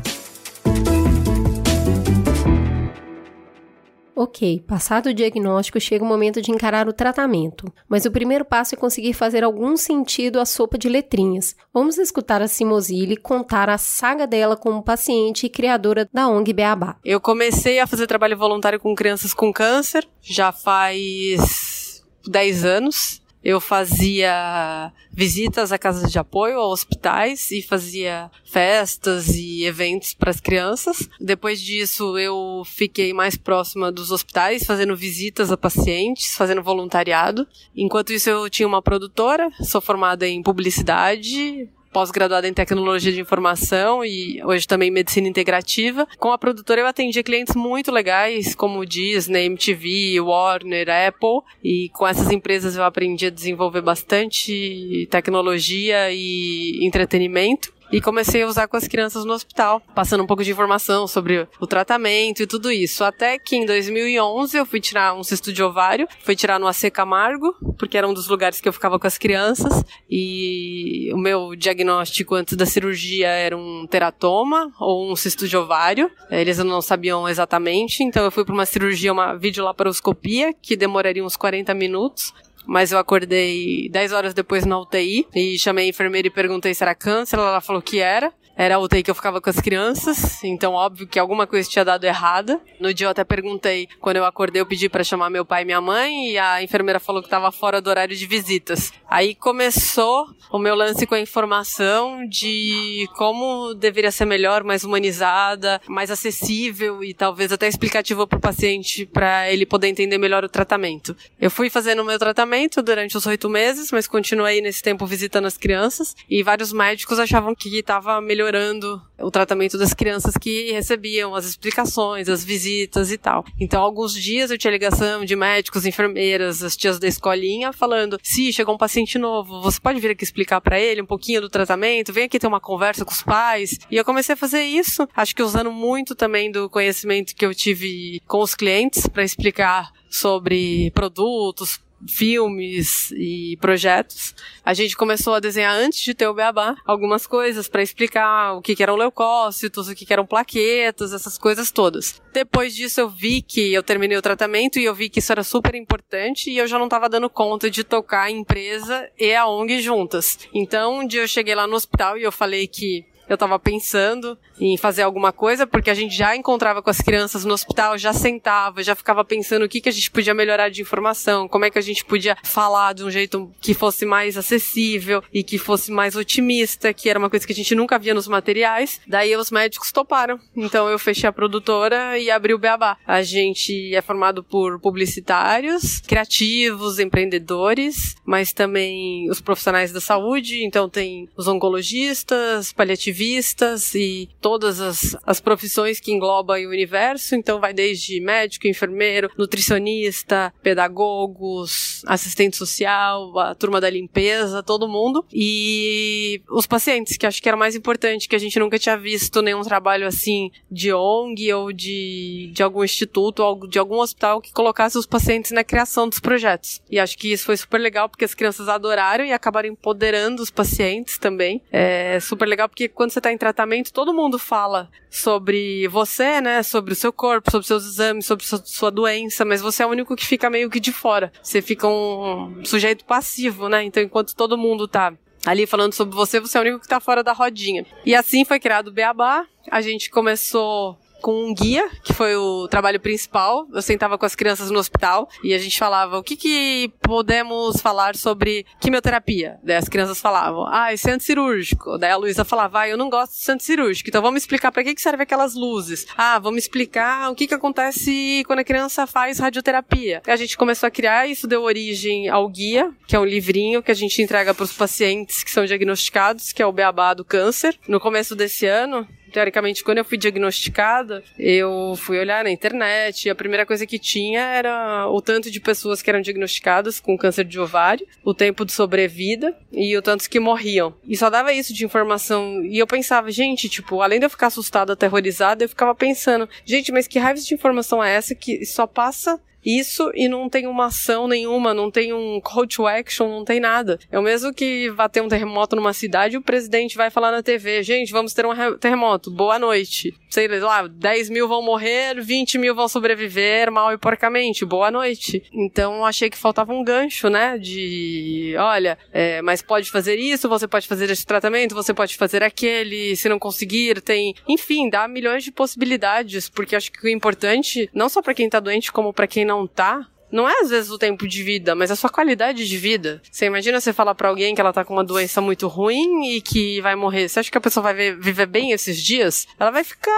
Ok, passado o diagnóstico, chega o momento de encarar o tratamento. Mas o primeiro passo é conseguir fazer algum sentido à sopa de letrinhas. Vamos escutar a Simozile contar a saga dela como paciente e criadora da ONG Beabá. Eu comecei a fazer trabalho voluntário com crianças com câncer já faz 10 anos eu fazia visitas a casas de apoio, a hospitais e fazia festas e eventos para as crianças. Depois disso, eu fiquei mais próxima dos hospitais, fazendo visitas a pacientes, fazendo voluntariado. Enquanto isso, eu tinha uma produtora, sou formada em publicidade, pós-graduada em tecnologia de informação e hoje também medicina integrativa. Com a produtora eu atendia clientes muito legais, como Disney, MTV, Warner, Apple, e com essas empresas eu aprendi a desenvolver bastante tecnologia e entretenimento e comecei a usar com as crianças no hospital, passando um pouco de informação sobre o tratamento e tudo isso. Até que em 2011 eu fui tirar um cisto de ovário, fui tirar no AC Camargo, porque era um dos lugares que eu ficava com as crianças, e o meu diagnóstico antes da cirurgia era um teratoma ou um cisto de ovário. Eles não sabiam exatamente, então eu fui para uma cirurgia, uma videolaparoscopia, que demoraria uns 40 minutos mas eu acordei 10 horas depois na UTI e chamei a enfermeira e perguntei se era câncer, ela falou que era. Era a UTI que eu ficava com as crianças, então óbvio que alguma coisa tinha dado errada. No dia eu até perguntei, quando eu acordei, eu pedi para chamar meu pai e minha mãe e a enfermeira falou que estava fora do horário de visitas. Aí começou o meu lance com a informação de como deveria ser melhor, mais humanizada, mais acessível e talvez até explicativa para o paciente para ele poder entender melhor o tratamento. Eu fui fazendo o meu tratamento durante os oito meses, mas continuei nesse tempo visitando as crianças e vários médicos achavam que estava melhorando melhorando o tratamento das crianças que recebiam as explicações, as visitas e tal. Então, alguns dias eu tinha ligação de médicos, enfermeiras, as tias da escolinha falando: se chegou um paciente novo, você pode vir aqui explicar para ele um pouquinho do tratamento, vem aqui ter uma conversa com os pais. E eu comecei a fazer isso, acho que usando muito também do conhecimento que eu tive com os clientes para explicar sobre produtos, filmes e projetos. A gente começou a desenhar antes de ter o Beabá algumas coisas para explicar o que, que eram leucócitos, o que, que eram plaquetas, essas coisas todas. Depois disso eu vi que eu terminei o tratamento e eu vi que isso era super importante e eu já não estava dando conta de tocar a empresa e a ONG juntas. Então um dia eu cheguei lá no hospital e eu falei que eu estava pensando em fazer alguma coisa, porque a gente já encontrava com as crianças no hospital, já sentava, já ficava pensando o que, que a gente podia melhorar de informação, como é que a gente podia falar de um jeito que fosse mais acessível e que fosse mais otimista, que era uma coisa que a gente nunca via nos materiais. Daí os médicos toparam. Então eu fechei a produtora e abri o Beabá. A gente é formado por publicitários, criativos, empreendedores, mas também os profissionais da saúde. Então tem os oncologistas, paliativistas e todas as, as profissões que englobam o universo, então vai desde médico, enfermeiro, nutricionista, pedagogos, assistente social, a turma da limpeza, todo mundo. E os pacientes, que acho que era mais importante, que a gente nunca tinha visto nenhum trabalho assim de ONG ou de, de algum instituto ou de algum hospital que colocasse os pacientes na criação dos projetos. E acho que isso foi super legal porque as crianças adoraram e acabaram empoderando os pacientes também. É super legal porque quando você está em tratamento, todo mundo mundo fala sobre você, né? Sobre o seu corpo, sobre seus exames, sobre sua, sua doença, mas você é o único que fica meio que de fora. Você fica um sujeito passivo, né? Então, enquanto todo mundo tá ali falando sobre você, você é o único que tá fora da rodinha. E assim foi criado o Beabá. A gente começou com um guia, que foi o trabalho principal. Eu sentava com as crianças no hospital e a gente falava o que, que podemos falar sobre quimioterapia. Daí as crianças falavam, ah, esse é anticirúrgico. Daí a Luísa falava, ah, eu não gosto de anticirúrgico, então vamos explicar para que, que serve aquelas luzes. Ah, vamos explicar o que, que acontece quando a criança faz radioterapia. A gente começou a criar, isso deu origem ao guia, que é um livrinho que a gente entrega para os pacientes que são diagnosticados, que é o Beabá do Câncer. No começo desse ano, teoricamente, quando eu fui diagnosticada, eu fui olhar na internet e a primeira coisa que tinha era o tanto de pessoas que eram diagnosticadas com câncer de ovário, o tempo de sobrevida e o tanto que morriam. E só dava isso de informação. E eu pensava, gente, tipo, além de eu ficar assustada, aterrorizada, eu ficava pensando, gente, mas que raiva de informação é essa que só passa isso e não tem uma ação nenhuma, não tem um call to action, não tem nada. É o mesmo que vai ter um terremoto numa cidade e o presidente vai falar na TV, gente, vamos ter um terremoto, boa noite. Sei lá, 10 mil vão morrer, 20 mil vão sobreviver mal e porcamente, boa noite. Então achei que faltava um gancho, né, de, olha, é, mas pode fazer isso, você pode fazer esse tratamento, você pode fazer aquele, se não conseguir, tem, enfim, dá milhões de possibilidades, porque acho que o importante, não só para quem tá doente, como para quem não não tá, não é às vezes o tempo de vida, mas a sua qualidade de vida. Você imagina você falar para alguém que ela tá com uma doença muito ruim e que vai morrer. Você acha que a pessoa vai viver bem esses dias? Ela vai ficar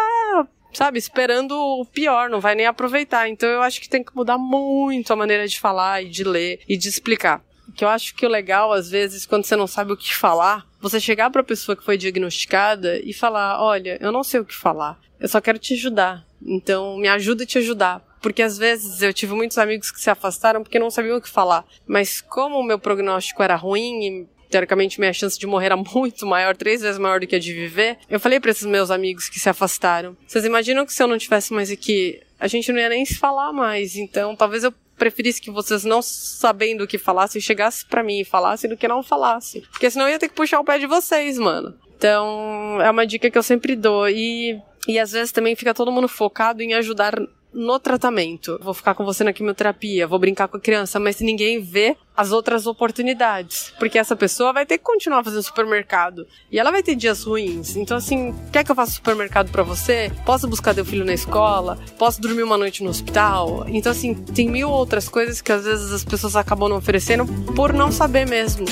sabe, esperando o pior, não vai nem aproveitar. Então eu acho que tem que mudar muito a maneira de falar e de ler e de explicar. Que eu acho que o legal, às vezes, quando você não sabe o que falar, você chegar para a pessoa que foi diagnosticada e falar: Olha, eu não sei o que falar, eu só quero te ajudar. Então, me ajuda a te ajudar. Porque às vezes eu tive muitos amigos que se afastaram porque não sabiam o que falar. Mas como o meu prognóstico era ruim e teoricamente minha chance de morrer era muito maior, três vezes maior do que a de viver, eu falei para esses meus amigos que se afastaram: vocês imaginam que se eu não tivesse mais aqui, a gente não ia nem se falar mais. Então, talvez eu preferisse que vocês não sabendo o que falassem chegassem para mim e falassem do que não falassem, porque senão eu ia ter que puxar o pé de vocês, mano. Então, é uma dica que eu sempre dou e e às vezes também fica todo mundo focado em ajudar no tratamento. Vou ficar com você na quimioterapia, vou brincar com a criança, mas ninguém vê as outras oportunidades. Porque essa pessoa vai ter que continuar fazendo supermercado. E ela vai ter dias ruins. Então, assim, quer que eu faça supermercado para você? Posso buscar teu filho na escola? Posso dormir uma noite no hospital? Então, assim, tem mil outras coisas que às vezes as pessoas acabam não oferecendo por não saber mesmo.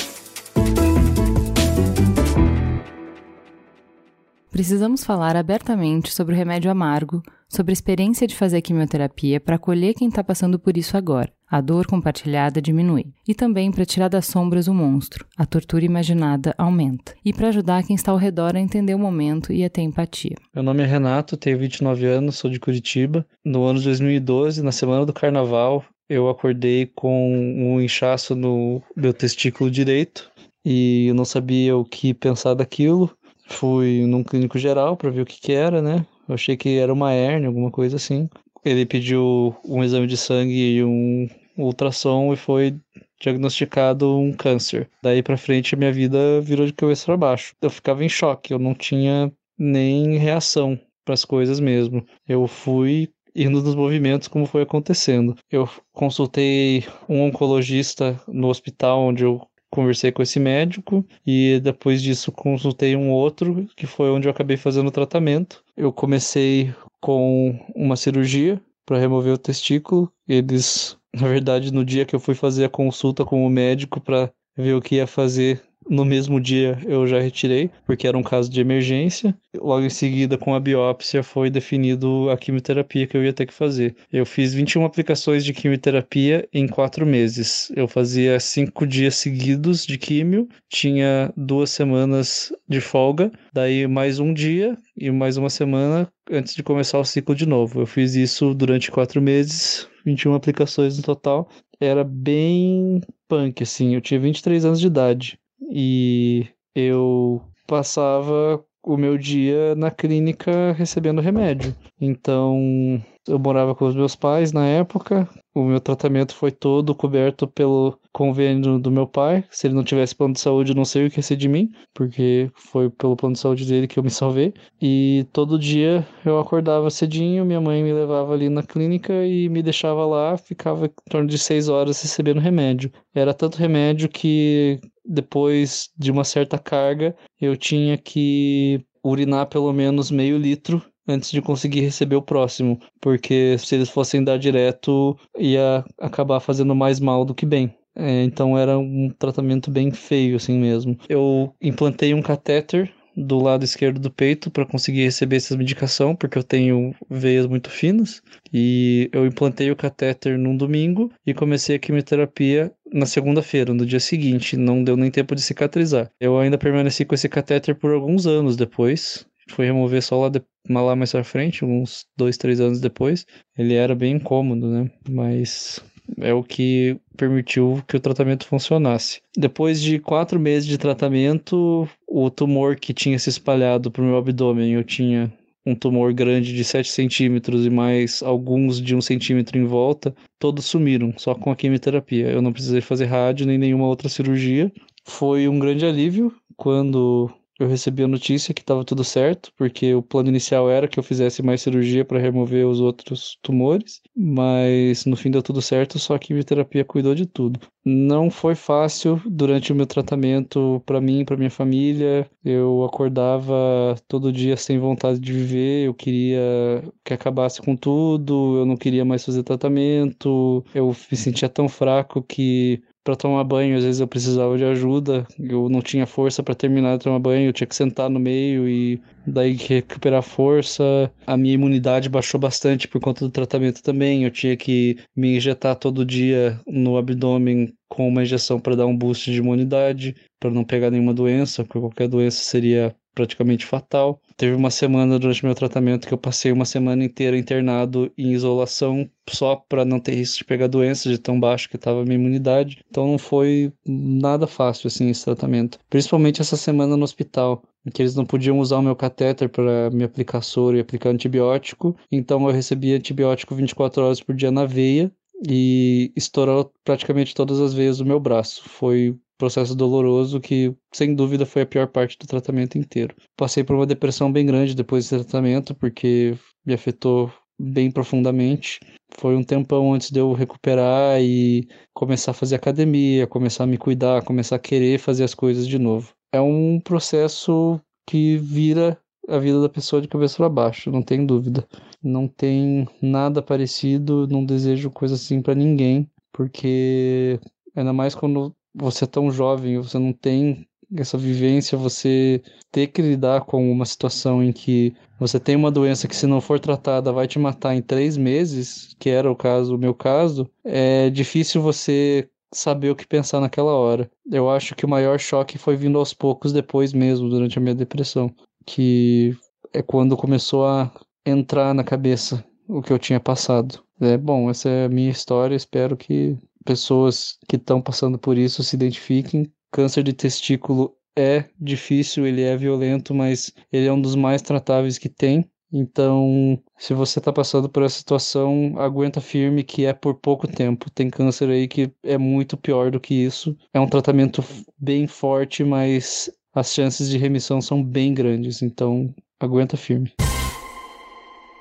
Precisamos falar abertamente sobre o remédio amargo, sobre a experiência de fazer quimioterapia para acolher quem está passando por isso agora. A dor compartilhada diminui. E também para tirar das sombras o monstro. A tortura imaginada aumenta. E para ajudar quem está ao redor a entender o momento e a ter empatia. Meu nome é Renato, tenho 29 anos, sou de Curitiba. No ano de 2012, na semana do carnaval, eu acordei com um inchaço no meu testículo direito e eu não sabia o que pensar daquilo. Fui num clínico geral para ver o que, que era, né? Eu achei que era uma hérnia, alguma coisa assim. Ele pediu um exame de sangue e um ultrassom e foi diagnosticado um câncer. Daí para frente minha vida virou de cabeça para baixo. Eu ficava em choque, eu não tinha nem reação para as coisas mesmo. Eu fui indo nos movimentos como foi acontecendo. Eu consultei um oncologista no hospital onde eu conversei com esse médico e depois disso consultei um outro que foi onde eu acabei fazendo o tratamento. Eu comecei com uma cirurgia para remover o testículo. Eles, na verdade, no dia que eu fui fazer a consulta com o médico para ver o que ia fazer, no mesmo dia eu já retirei, porque era um caso de emergência. Logo em seguida, com a biópsia, foi definido a quimioterapia que eu ia ter que fazer. Eu fiz 21 aplicações de quimioterapia em quatro meses. Eu fazia cinco dias seguidos de químio, tinha duas semanas de folga, daí mais um dia e mais uma semana antes de começar o ciclo de novo. Eu fiz isso durante quatro meses, 21 aplicações no total. Era bem punk, assim. Eu tinha 23 anos de idade e eu passava o meu dia na clínica recebendo remédio. Então, eu morava com os meus pais na época. O meu tratamento foi todo coberto pelo convênio do meu pai. Se ele não tivesse plano de saúde, eu não sei o que ia ser de mim, porque foi pelo plano de saúde dele que eu me salvei. E todo dia eu acordava cedinho, minha mãe me levava ali na clínica e me deixava lá, ficava em torno de seis horas recebendo remédio. Era tanto remédio que depois de uma certa carga eu tinha que urinar pelo menos meio litro antes de conseguir receber o próximo, porque se eles fossem dar direto, ia acabar fazendo mais mal do que bem. É, então era um tratamento bem feio assim mesmo. Eu implantei um catéter do lado esquerdo do peito para conseguir receber essa medicação, porque eu tenho veias muito finas. E eu implantei o catéter num domingo e comecei a quimioterapia na segunda-feira, no dia seguinte. Não deu nem tempo de cicatrizar. Eu ainda permaneci com esse catéter por alguns anos depois foi remover só lá, de, lá mais pra frente, uns dois, três anos depois. Ele era bem incômodo, né? Mas é o que permitiu que o tratamento funcionasse. Depois de quatro meses de tratamento, o tumor que tinha se espalhado para o meu abdômen, eu tinha um tumor grande de 7 centímetros e mais alguns de 1 centímetro em volta, todos sumiram, só com a quimioterapia. Eu não precisei fazer rádio nem nenhuma outra cirurgia. Foi um grande alívio quando eu recebi a notícia que estava tudo certo, porque o plano inicial era que eu fizesse mais cirurgia para remover os outros tumores, mas no fim deu tudo certo, só que a quimioterapia cuidou de tudo. Não foi fácil durante o meu tratamento para mim, para minha família. Eu acordava todo dia sem vontade de viver, eu queria que acabasse com tudo, eu não queria mais fazer tratamento. Eu me sentia tão fraco que para tomar banho, às vezes eu precisava de ajuda, eu não tinha força para terminar de tomar banho, eu tinha que sentar no meio e daí recuperar força. A minha imunidade baixou bastante por conta do tratamento também, eu tinha que me injetar todo dia no abdômen com uma injeção para dar um boost de imunidade, para não pegar nenhuma doença, porque qualquer doença seria praticamente fatal. Teve uma semana durante meu tratamento que eu passei uma semana inteira internado em isolação só para não ter risco de pegar doença de tão baixo que estava a minha imunidade. Então não foi nada fácil assim esse tratamento, principalmente essa semana no hospital, que eles não podiam usar o meu catéter para me aplicar soro e aplicar antibiótico. Então eu recebia antibiótico 24 horas por dia na veia e estourou praticamente todas as veias do meu braço. Foi processo doloroso que, sem dúvida, foi a pior parte do tratamento inteiro. Passei por uma depressão bem grande depois desse tratamento, porque me afetou bem profundamente. Foi um tempão antes de eu recuperar e começar a fazer academia, começar a me cuidar, começar a querer fazer as coisas de novo. É um processo que vira a vida da pessoa de cabeça para baixo, não tem dúvida. Não tem nada parecido, não desejo coisa assim para ninguém, porque ainda mais quando você é tão jovem, você não tem essa vivência, você ter que lidar com uma situação em que você tem uma doença que se não for tratada vai te matar em três meses, que era o caso, o meu caso, é difícil você saber o que pensar naquela hora. Eu acho que o maior choque foi vindo aos poucos depois mesmo, durante a minha depressão, que é quando começou a entrar na cabeça o que eu tinha passado. É bom, essa é a minha história, espero que pessoas que estão passando por isso se identifiquem. Câncer de testículo é difícil, ele é violento, mas ele é um dos mais tratáveis que tem. Então, se você está passando por essa situação, aguenta firme que é por pouco tempo. Tem câncer aí que é muito pior do que isso. É um tratamento bem forte, mas as chances de remissão são bem grandes. Então, aguenta firme.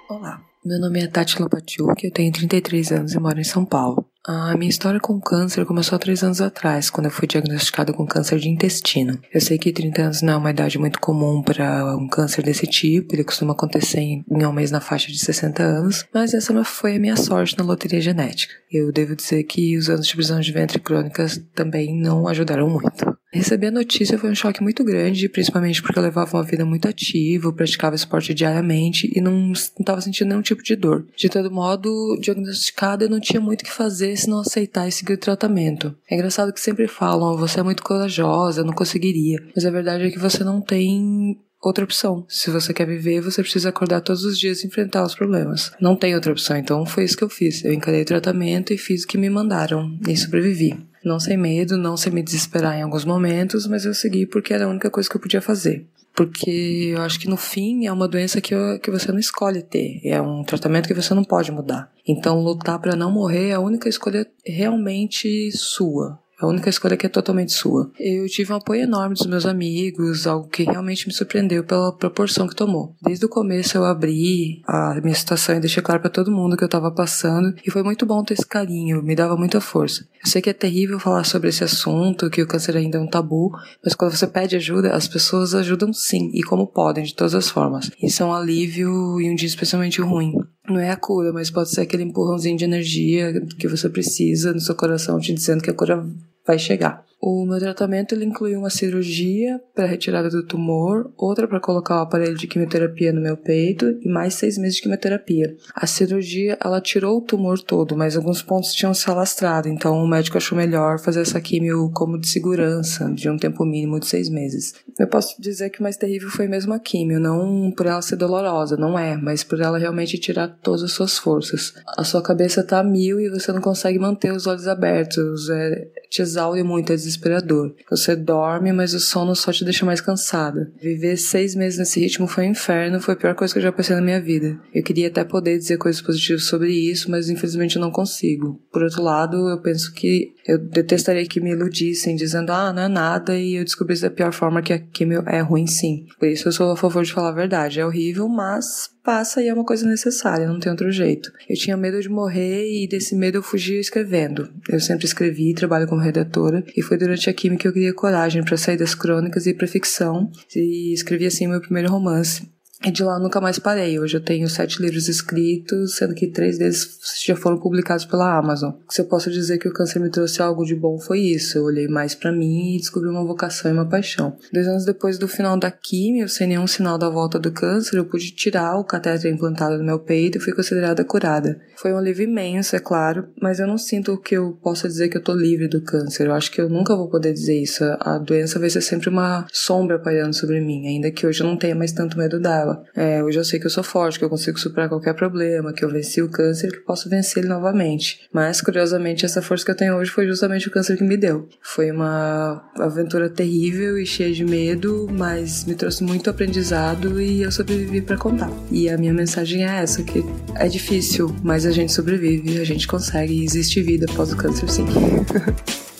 Olá, meu nome é Tati Lopatiuk, eu tenho 33 anos e moro em São Paulo. A minha história com câncer começou há três anos atrás, quando eu fui diagnosticada com câncer de intestino. Eu sei que 30 anos não é uma idade muito comum para um câncer desse tipo, ele costuma acontecer em, um mês na faixa de 60 anos, mas essa foi a minha sorte na loteria genética. Eu devo dizer que os anos de prisão de ventre crônicas também não ajudaram muito. Receber a notícia foi um choque muito grande, principalmente porque eu levava uma vida muito ativa, praticava esporte diariamente e não estava sentindo nenhum tipo de dor. De todo modo, diagnosticada, eu não tinha muito o que fazer se não aceitar e seguir o tratamento. É engraçado que sempre falam, você é muito corajosa, não conseguiria. Mas a verdade é que você não tem outra opção. Se você quer viver, você precisa acordar todos os dias e enfrentar os problemas. Não tem outra opção, então foi isso que eu fiz. Eu encarei o tratamento e fiz o que me mandaram e sobrevivi. Não sem medo, não sem me desesperar em alguns momentos, mas eu segui porque era a única coisa que eu podia fazer. Porque eu acho que no fim é uma doença que, que você não escolhe ter, é um tratamento que você não pode mudar. Então lutar para não morrer é a única escolha realmente sua. É a única escolha que é totalmente sua. Eu tive um apoio enorme dos meus amigos, algo que realmente me surpreendeu pela proporção que tomou. Desde o começo eu abri a minha situação e deixei claro para todo mundo que eu estava passando, e foi muito bom ter esse carinho, me dava muita força. Eu sei que é terrível falar sobre esse assunto, que o câncer ainda é um tabu, mas quando você pede ajuda, as pessoas ajudam sim, e como podem, de todas as formas. Isso é um alívio e um dia especialmente ruim. Não é a cura, mas pode ser aquele empurrãozinho de energia que você precisa no seu coração te dizendo que a cura vai chegar. O meu tratamento ele inclui uma cirurgia para retirada do tumor, outra para colocar o aparelho de quimioterapia no meu peito e mais seis meses de quimioterapia. A cirurgia ela tirou o tumor todo, mas alguns pontos tinham se alastrado, então o médico achou melhor fazer essa quimio como de segurança, de um tempo mínimo de seis meses. Eu posso dizer que o mais terrível foi mesmo a quimio, não por ela ser dolorosa, não é, mas por ela realmente tirar todas as suas forças. A sua cabeça tá a mil e você não consegue manter os olhos abertos, é, te exaure muito, é desesperador. Você dorme, mas o sono só te deixa mais cansada. Viver seis meses nesse ritmo foi um inferno, foi a pior coisa que eu já passei na minha vida. Eu queria até poder dizer coisas positivas sobre isso, mas infelizmente eu não consigo. Por outro lado, eu penso que eu detestaria que me iludissem dizendo, ah, não é nada, e eu descobrisse da pior forma que a quimio é ruim sim. Por isso eu sou a favor de falar a verdade. É horrível, mas passa e é uma coisa necessária, não tem outro jeito. Eu tinha medo de morrer e desse medo eu fugia escrevendo. Eu sempre escrevi, trabalho como redatora, e foi durante a química que eu criei coragem para sair das crônicas e ir para ficção, e escrevi assim meu primeiro romance. E de lá eu nunca mais parei. Hoje eu tenho sete livros escritos, sendo que três deles já foram publicados pela Amazon. Se eu posso dizer que o câncer me trouxe algo de bom foi isso. Eu olhei mais para mim e descobri uma vocação e uma paixão. Dois anos depois do final da quimio, sem nenhum sinal da volta do câncer, eu pude tirar o catéter implantado no meu peito e fui considerada curada. Foi um alívio imenso, é claro, mas eu não sinto que eu possa dizer que eu tô livre do câncer. Eu acho que eu nunca vou poder dizer isso. A doença vai ser sempre uma sombra pairando sobre mim, ainda que hoje eu não tenha mais tanto medo dela. É, hoje eu sei que eu sou forte, que eu consigo superar qualquer problema, que eu venci o câncer e que posso vencer ele novamente. Mas, curiosamente, essa força que eu tenho hoje foi justamente o câncer que me deu. Foi uma aventura terrível e cheia de medo, mas me trouxe muito aprendizado e eu sobrevivi para contar. E a minha mensagem é essa, que é difícil, mas a gente sobrevive, a gente consegue existe vida após o câncer sim.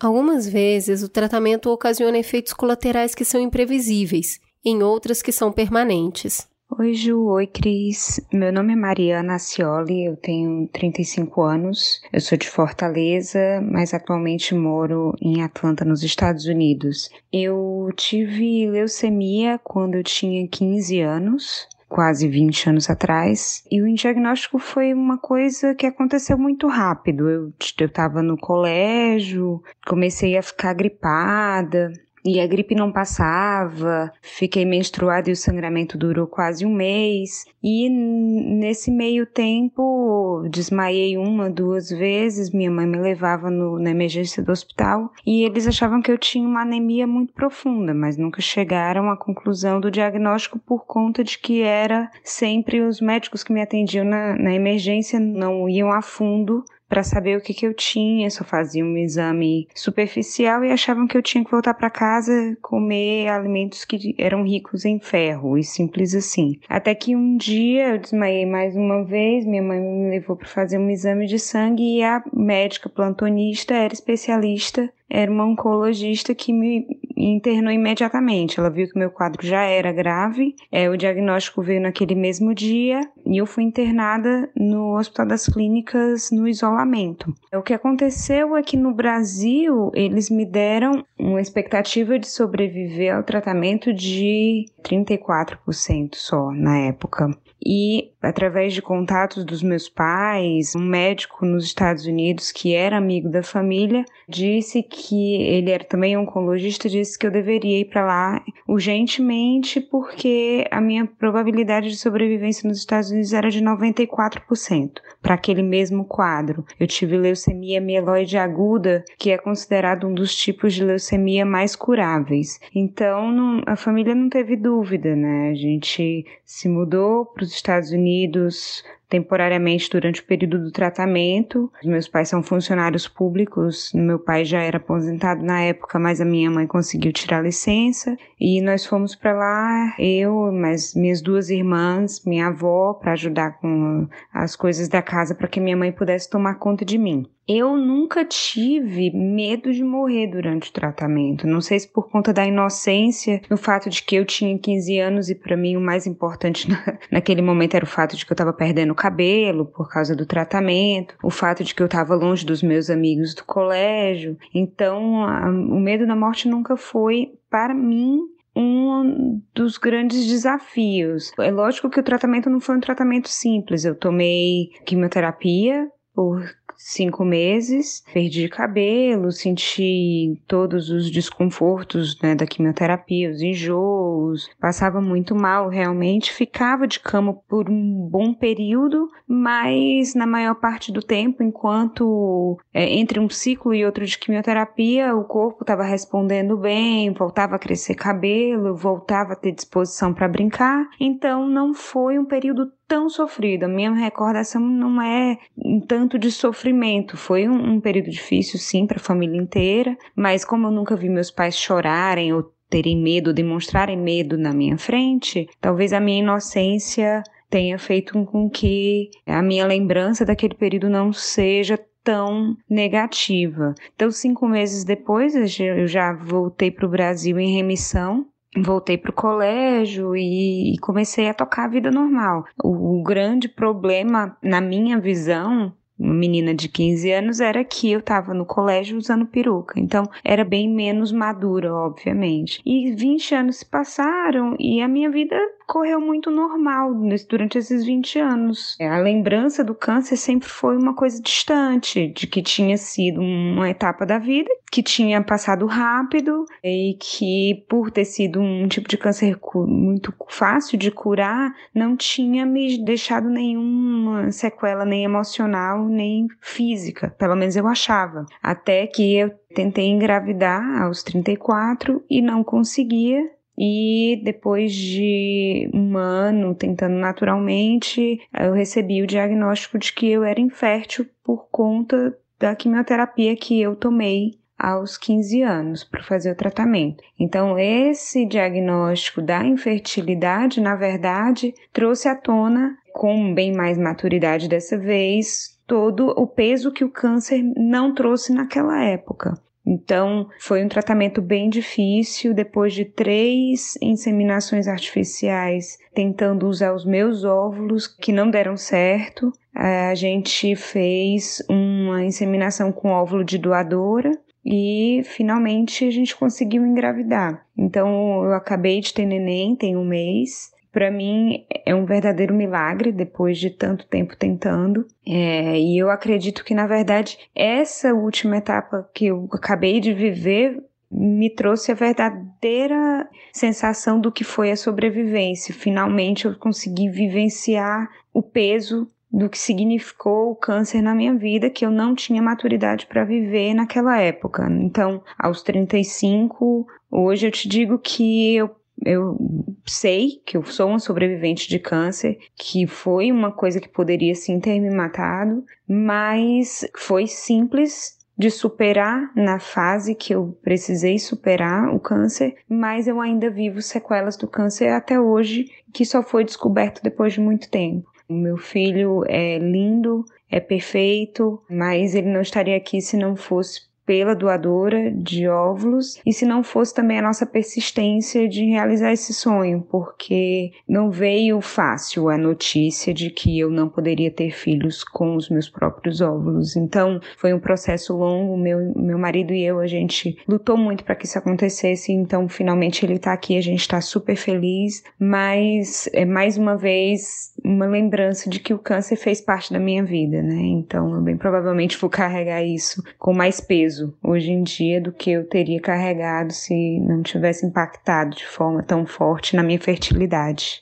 Algumas vezes o tratamento ocasiona efeitos colaterais que são imprevisíveis, em outras que são permanentes. Oi, Ju. Oi, Cris. Meu nome é Mariana Acioli, eu tenho 35 anos. Eu sou de Fortaleza, mas atualmente moro em Atlanta, nos Estados Unidos. Eu tive leucemia quando eu tinha 15 anos quase 20 anos atrás. E o diagnóstico foi uma coisa que aconteceu muito rápido. Eu estava no colégio, comecei a ficar gripada, e a gripe não passava, fiquei menstruada e o sangramento durou quase um mês. E nesse meio tempo desmaiei uma, duas vezes. Minha mãe me levava no, na emergência do hospital e eles achavam que eu tinha uma anemia muito profunda, mas nunca chegaram à conclusão do diagnóstico por conta de que era sempre os médicos que me atendiam na, na emergência não iam a fundo para saber o que, que eu tinha, só faziam um exame superficial e achavam que eu tinha que voltar para casa comer alimentos que eram ricos em ferro e simples assim. Até que um dia eu desmaiei mais uma vez, minha mãe me levou para fazer um exame de sangue e a médica plantonista era especialista era uma oncologista que me internou imediatamente. Ela viu que meu quadro já era grave, é, o diagnóstico veio naquele mesmo dia e eu fui internada no Hospital das Clínicas no isolamento. O que aconteceu é que no Brasil eles me deram uma expectativa de sobreviver ao tratamento de 34% só na época. E através de contatos dos meus pais, um médico nos Estados Unidos que era amigo da família disse que ele era também oncologista, disse que eu deveria ir para lá urgentemente porque a minha probabilidade de sobrevivência nos Estados Unidos era de 94% para aquele mesmo quadro. Eu tive leucemia mieloide aguda, que é considerado um dos tipos de leucemia mais curáveis. Então, não, a família não teve dúvida, né? A gente se mudou para os Estados Unidos Unidos temporariamente durante o período do tratamento. Os meus pais são funcionários públicos. Meu pai já era aposentado na época, mas a minha mãe conseguiu tirar licença e nós fomos para lá, eu, mas minhas duas irmãs, minha avó para ajudar com as coisas da casa para que minha mãe pudesse tomar conta de mim. Eu nunca tive medo de morrer durante o tratamento. Não sei se por conta da inocência, no fato de que eu tinha 15 anos e para mim o mais importante na, naquele momento era o fato de que eu estava perdendo cabelo por causa do tratamento, o fato de que eu estava longe dos meus amigos do colégio. Então, a, o medo da morte nunca foi para mim um dos grandes desafios. É lógico que o tratamento não foi um tratamento simples. Eu tomei quimioterapia por cinco meses, perdi cabelo, senti todos os desconfortos né, da quimioterapia, os enjoos, passava muito mal realmente, ficava de cama por um bom período, mas na maior parte do tempo, enquanto é, entre um ciclo e outro de quimioterapia, o corpo estava respondendo bem, voltava a crescer cabelo, voltava a ter disposição para brincar, então não foi um período tão sofrido. A minha recordação não é um tanto de sofrimento. Foi um, um período difícil, sim, para a família inteira, mas como eu nunca vi meus pais chorarem ou terem medo, demonstrarem medo na minha frente, talvez a minha inocência tenha feito com que a minha lembrança daquele período não seja tão negativa. Então, cinco meses depois, eu já voltei para o Brasil em remissão voltei para o colégio e, comecei a tocar a vida normal. O, grande problema, na minha visão, menina de 15 anos, era que eu estava no colégio usando peruca. Então, era bem menos madura, obviamente. E 20 anos se passaram e a minha vida correu muito normal durante esses 20 anos. A lembrança do câncer sempre foi uma coisa distante, de que tinha sido uma etapa da vida, que tinha passado rápido e que, por ter sido um tipo de câncer muito fácil de curar, não tinha me deixado nenhuma sequela, nem emocional, nem física. Pelo menos eu achava. Até que eu tentei engravidar aos 34 e não conseguia e depois de um ano tentando naturalmente, eu recebi o diagnóstico de que eu era infértil por conta da quimioterapia que eu tomei aos 15 anos para fazer o tratamento. Então, esse diagnóstico da infertilidade, na verdade, trouxe à tona, com bem mais maturidade dessa vez, todo o peso que o câncer não trouxe naquela época. Então, foi um tratamento bem difícil. Depois de três inseminações artificiais, tentando usar os meus óvulos, que não deram certo, a gente fez uma inseminação com óvulo de doadora e finalmente a gente conseguiu engravidar. Então, eu acabei de ter neném, tem um mês para mim é um verdadeiro milagre depois de tanto tempo tentando. É, e eu acredito que, na verdade, essa última etapa que eu acabei de viver me trouxe a verdadeira sensação do que foi a sobrevivência. Finalmente eu consegui vivenciar o peso do que significou o câncer na minha vida, que eu não tinha maturidade para viver naquela época. Então, aos 35, hoje eu te digo que eu eu sei que eu sou uma sobrevivente de câncer, que foi uma coisa que poderia sim ter me matado, mas foi simples de superar na fase que eu precisei superar o câncer, mas eu ainda vivo sequelas do câncer até hoje, que só foi descoberto depois de muito tempo. O meu filho é lindo, é perfeito, mas ele não estaria aqui se não fosse pela doadora de óvulos e se não fosse também a nossa persistência de realizar esse sonho, porque não veio fácil a notícia de que eu não poderia ter filhos com os meus próprios óvulos. Então, foi um processo longo, meu meu marido e eu a gente lutou muito para que isso acontecesse, então finalmente ele está aqui, a gente está super feliz, mas é mais uma vez uma lembrança de que o câncer fez parte da minha vida, né? Então, eu bem provavelmente vou carregar isso com mais peso peso hoje em dia do que eu teria carregado se não tivesse impactado de forma tão forte na minha fertilidade.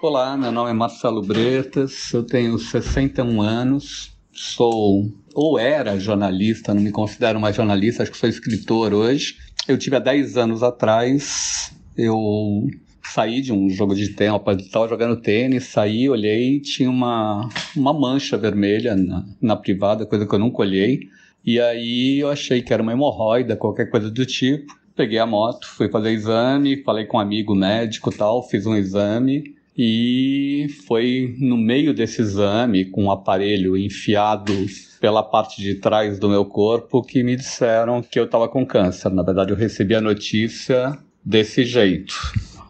Olá, meu nome é Marcelo Bretas, eu tenho 61 anos, sou ou era jornalista, não me considero mais jornalista, acho que sou escritor hoje. Eu tive há 10 anos atrás, eu saí de um jogo de tênis, estava jogando tênis, saí, olhei, tinha uma, uma mancha vermelha na, na privada, coisa que eu nunca olhei. E aí eu achei que era uma hemorroida, qualquer coisa do tipo. Peguei a moto, fui fazer exame, falei com um amigo médico tal, fiz um exame e foi no meio desse exame, com um aparelho enfiado pela parte de trás do meu corpo, que me disseram que eu estava com câncer. Na verdade, eu recebi a notícia desse jeito.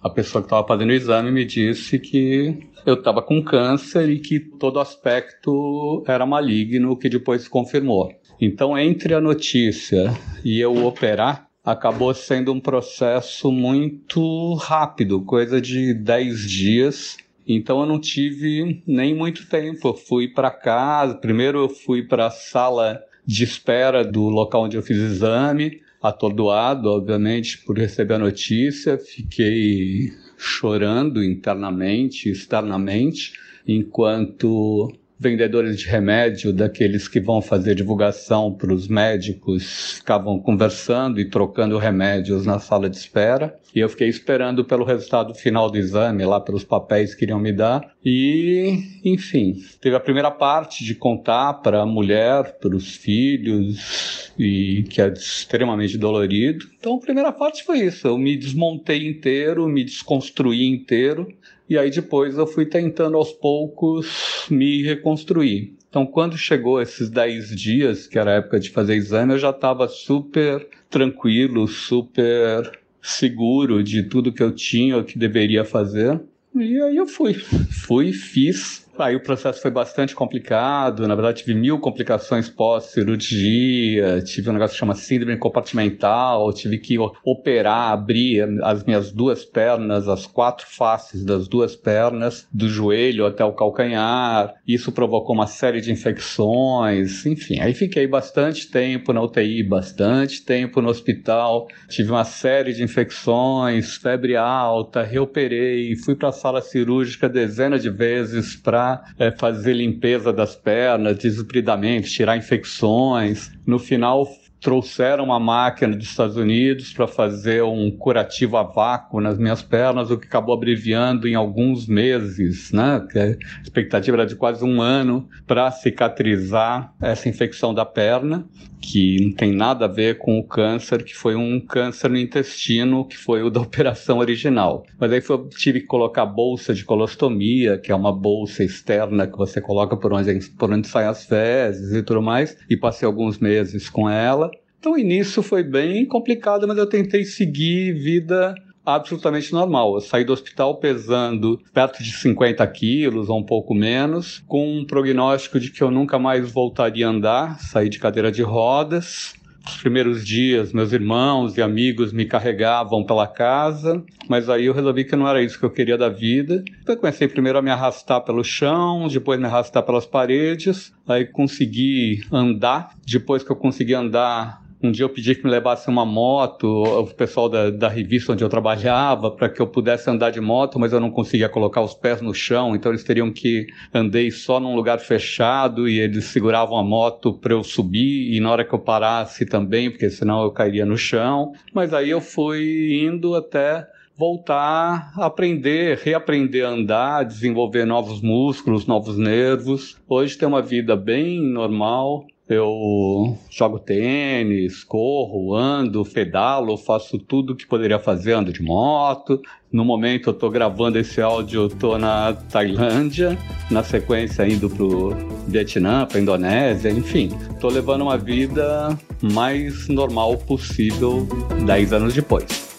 A pessoa que estava fazendo o exame me disse que eu estava com câncer e que todo aspecto era maligno, que depois se confirmou. Então, entre a notícia e eu operar, acabou sendo um processo muito rápido, coisa de 10 dias. Então eu não tive nem muito tempo. Eu fui para casa, primeiro eu fui para a sala de espera do local onde eu fiz exame, atordoado, obviamente, por receber a notícia. Fiquei chorando internamente, externamente, enquanto vendedores de remédio, daqueles que vão fazer divulgação para os médicos, ficavam conversando e trocando remédios na sala de espera. E eu fiquei esperando pelo resultado final do exame, lá pelos papéis que iriam me dar. E, enfim, teve a primeira parte de contar para a mulher, para os filhos, e que é extremamente dolorido. Então, a primeira parte foi isso. Eu me desmontei inteiro, me desconstruí inteiro e aí depois eu fui tentando aos poucos me reconstruir. Então, quando chegou esses 10 dias, que era a época de fazer exame, eu já estava super tranquilo, super seguro de tudo que eu tinha, o que deveria fazer. E aí eu fui. Fui, fiz, Aí o processo foi bastante complicado, na verdade tive mil complicações pós-cirurgia, tive um negócio que chama síndrome compartimental, tive que operar, abrir as minhas duas pernas, as quatro faces das duas pernas, do joelho até o calcanhar. Isso provocou uma série de infecções, enfim. Aí fiquei bastante tempo na UTI, bastante tempo no hospital, tive uma série de infecções, febre alta, reoperei, fui para a sala cirúrgica dezenas de vezes para é, fazer limpeza das pernas, desupridamente, tirar infecções. No final, trouxeram uma máquina dos Estados Unidos para fazer um curativo a vácuo nas minhas pernas, o que acabou abreviando em alguns meses, né? a expectativa era de quase um ano para cicatrizar essa infecção da perna, que não tem nada a ver com o câncer, que foi um câncer no intestino, que foi o da operação original. Mas aí foi, tive que colocar bolsa de colostomia, que é uma bolsa externa que você coloca por onde, por onde saem as fezes e tudo mais, e passei alguns meses com ela. Então o início foi bem complicado, mas eu tentei seguir vida absolutamente normal. Eu saí do hospital pesando perto de 50 quilos ou um pouco menos, com um prognóstico de que eu nunca mais voltaria a andar, saí de cadeira de rodas. Os primeiros dias, meus irmãos e amigos me carregavam pela casa, mas aí eu resolvi que não era isso que eu queria da vida. Então eu comecei primeiro a me arrastar pelo chão, depois me arrastar pelas paredes, aí consegui andar. Depois que eu consegui andar, um dia eu pedi que me levasse uma moto, o pessoal da, da revista onde eu trabalhava, para que eu pudesse andar de moto, mas eu não conseguia colocar os pés no chão, então eles teriam que andei só num lugar fechado e eles seguravam a moto para eu subir e na hora que eu parasse também, porque senão eu cairia no chão. Mas aí eu fui indo até voltar a aprender, reaprender a andar, desenvolver novos músculos, novos nervos. Hoje tem uma vida bem normal, eu jogo tênis, corro, ando, pedalo, faço tudo que poderia fazer, ando de moto. No momento eu tô gravando esse áudio, eu tô na Tailândia, na sequência indo pro Vietnã, pra Indonésia, enfim. Tô levando uma vida mais normal possível 10 anos depois.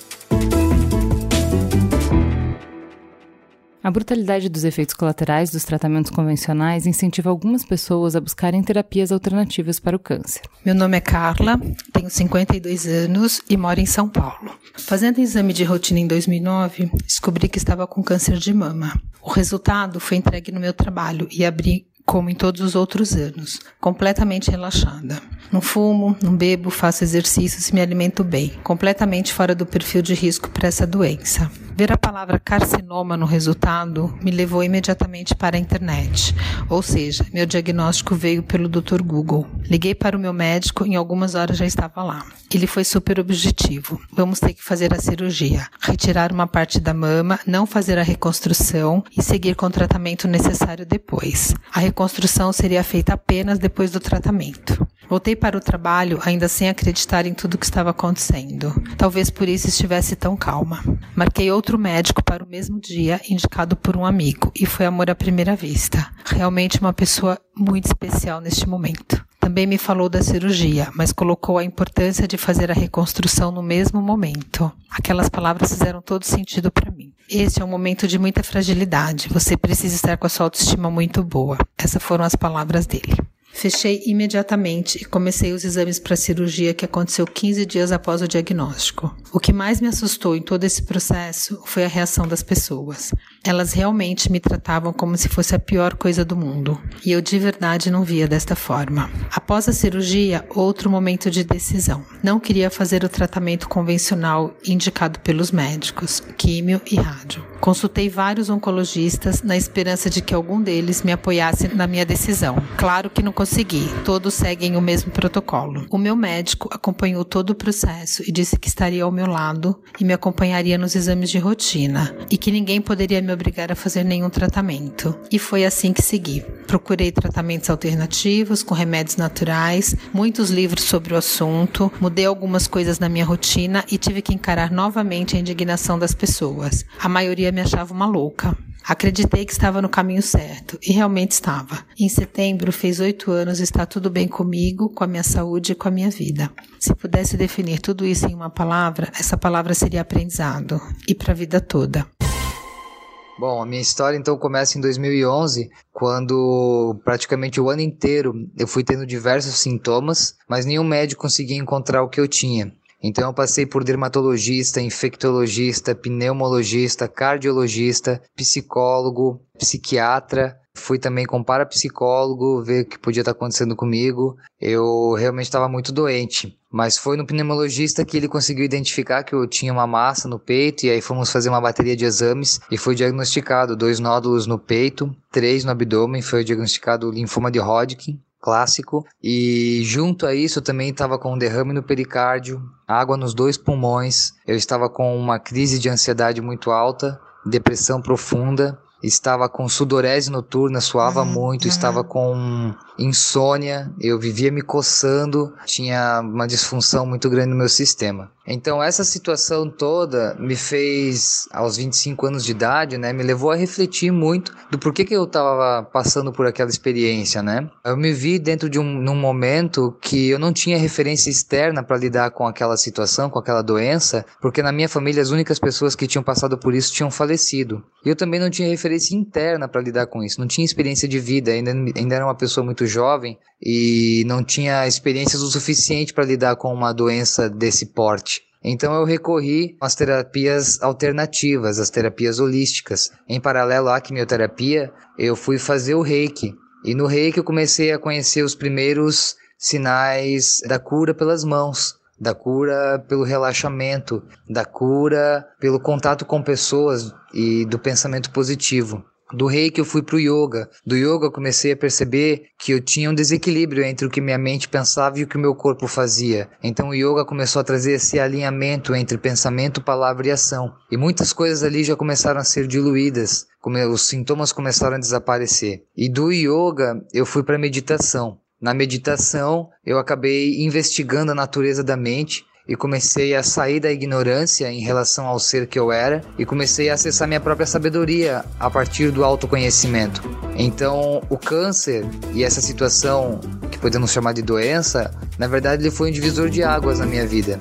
A brutalidade dos efeitos colaterais dos tratamentos convencionais incentiva algumas pessoas a buscarem terapias alternativas para o câncer. Meu nome é Carla, tenho 52 anos e moro em São Paulo. Fazendo exame de rotina em 2009, descobri que estava com câncer de mama. O resultado foi entregue no meu trabalho e abri como em todos os outros anos, completamente relaxada. Não fumo, não bebo, faço exercícios e me alimento bem, completamente fora do perfil de risco para essa doença. Ver a palavra carcinoma no resultado me levou imediatamente para a internet, ou seja, meu diagnóstico veio pelo Dr. Google. Liguei para o meu médico e em algumas horas já estava lá. Ele foi super objetivo. Vamos ter que fazer a cirurgia, retirar uma parte da mama, não fazer a reconstrução e seguir com o tratamento necessário depois. A reconstrução seria feita apenas depois do tratamento. Voltei para o trabalho ainda sem acreditar em tudo o que estava acontecendo. Talvez por isso estivesse tão calma. Marquei outro médico para o mesmo dia, indicado por um amigo, e foi amor à primeira vista. Realmente uma pessoa muito especial neste momento. Também me falou da cirurgia, mas colocou a importância de fazer a reconstrução no mesmo momento. Aquelas palavras fizeram todo sentido para mim. Este é um momento de muita fragilidade. Você precisa estar com a sua autoestima muito boa. Essas foram as palavras dele. Fechei imediatamente e comecei os exames para a cirurgia que aconteceu 15 dias após o diagnóstico. O que mais me assustou em todo esse processo foi a reação das pessoas. Elas realmente me tratavam como se fosse a pior coisa do mundo, e eu de verdade não via desta forma. Após a cirurgia, outro momento de decisão. Não queria fazer o tratamento convencional indicado pelos médicos, químio e rádio. Consultei vários oncologistas na esperança de que algum deles me apoiasse na minha decisão. Claro que não consegui, todos seguem o mesmo protocolo. O meu médico acompanhou todo o processo e disse que estaria ao meu lado e me acompanharia nos exames de rotina e que ninguém poderia me obrigar a fazer nenhum tratamento. E foi assim que segui. Procurei tratamentos alternativos com remédios naturais, muitos livros sobre o assunto, mudei algumas coisas na minha rotina e tive que encarar novamente a indignação das pessoas. A maioria me achava uma louca. Acreditei que estava no caminho certo e realmente estava. Em setembro fez oito anos está tudo bem comigo, com a minha saúde e com a minha vida. Se pudesse definir tudo isso em uma palavra, essa palavra seria aprendizado e para a vida toda. Bom, a minha história então começa em 2011, quando praticamente o ano inteiro eu fui tendo diversos sintomas, mas nenhum médico conseguia encontrar o que eu tinha. Então eu passei por dermatologista, infectologista, pneumologista, cardiologista, psicólogo, psiquiatra. Fui também com parapsicólogo ver o que podia estar acontecendo comigo. Eu realmente estava muito doente. Mas foi no pneumologista que ele conseguiu identificar que eu tinha uma massa no peito e aí fomos fazer uma bateria de exames e foi diagnosticado dois nódulos no peito, três no abdômen, foi diagnosticado linfoma de Hodgkin clássico. E junto a isso eu também estava com um derrame no pericárdio, água nos dois pulmões, eu estava com uma crise de ansiedade muito alta, depressão profunda, estava com sudorese noturna, suava uhum, muito, uhum. estava com insônia, eu vivia me coçando, tinha uma disfunção muito grande no meu sistema. Então essa situação toda me fez, aos 25 anos de idade, né, me levou a refletir muito do porquê que eu estava passando por aquela experiência, né? Eu me vi dentro de um num momento que eu não tinha referência externa para lidar com aquela situação, com aquela doença, porque na minha família as únicas pessoas que tinham passado por isso tinham falecido. E eu também não tinha referência interna para lidar com isso, não tinha experiência de vida, ainda, ainda era uma pessoa muito jovem e não tinha experiências o suficiente para lidar com uma doença desse porte. Então eu recorri às terapias alternativas, às terapias holísticas. Em paralelo à quimioterapia, eu fui fazer o Reiki. E no Reiki eu comecei a conhecer os primeiros sinais da cura pelas mãos, da cura pelo relaxamento, da cura pelo contato com pessoas e do pensamento positivo. Do reiki eu fui pro yoga. Do yoga eu comecei a perceber que eu tinha um desequilíbrio entre o que minha mente pensava e o que meu corpo fazia. Então o yoga começou a trazer esse alinhamento entre pensamento, palavra e ação. E muitas coisas ali já começaram a ser diluídas, os sintomas começaram a desaparecer. E do yoga eu fui para meditação. Na meditação eu acabei investigando a natureza da mente e comecei a sair da ignorância em relação ao ser que eu era e comecei a acessar minha própria sabedoria a partir do autoconhecimento. Então, o câncer e essa situação que podemos chamar de doença, na verdade, ele foi um divisor de águas na minha vida.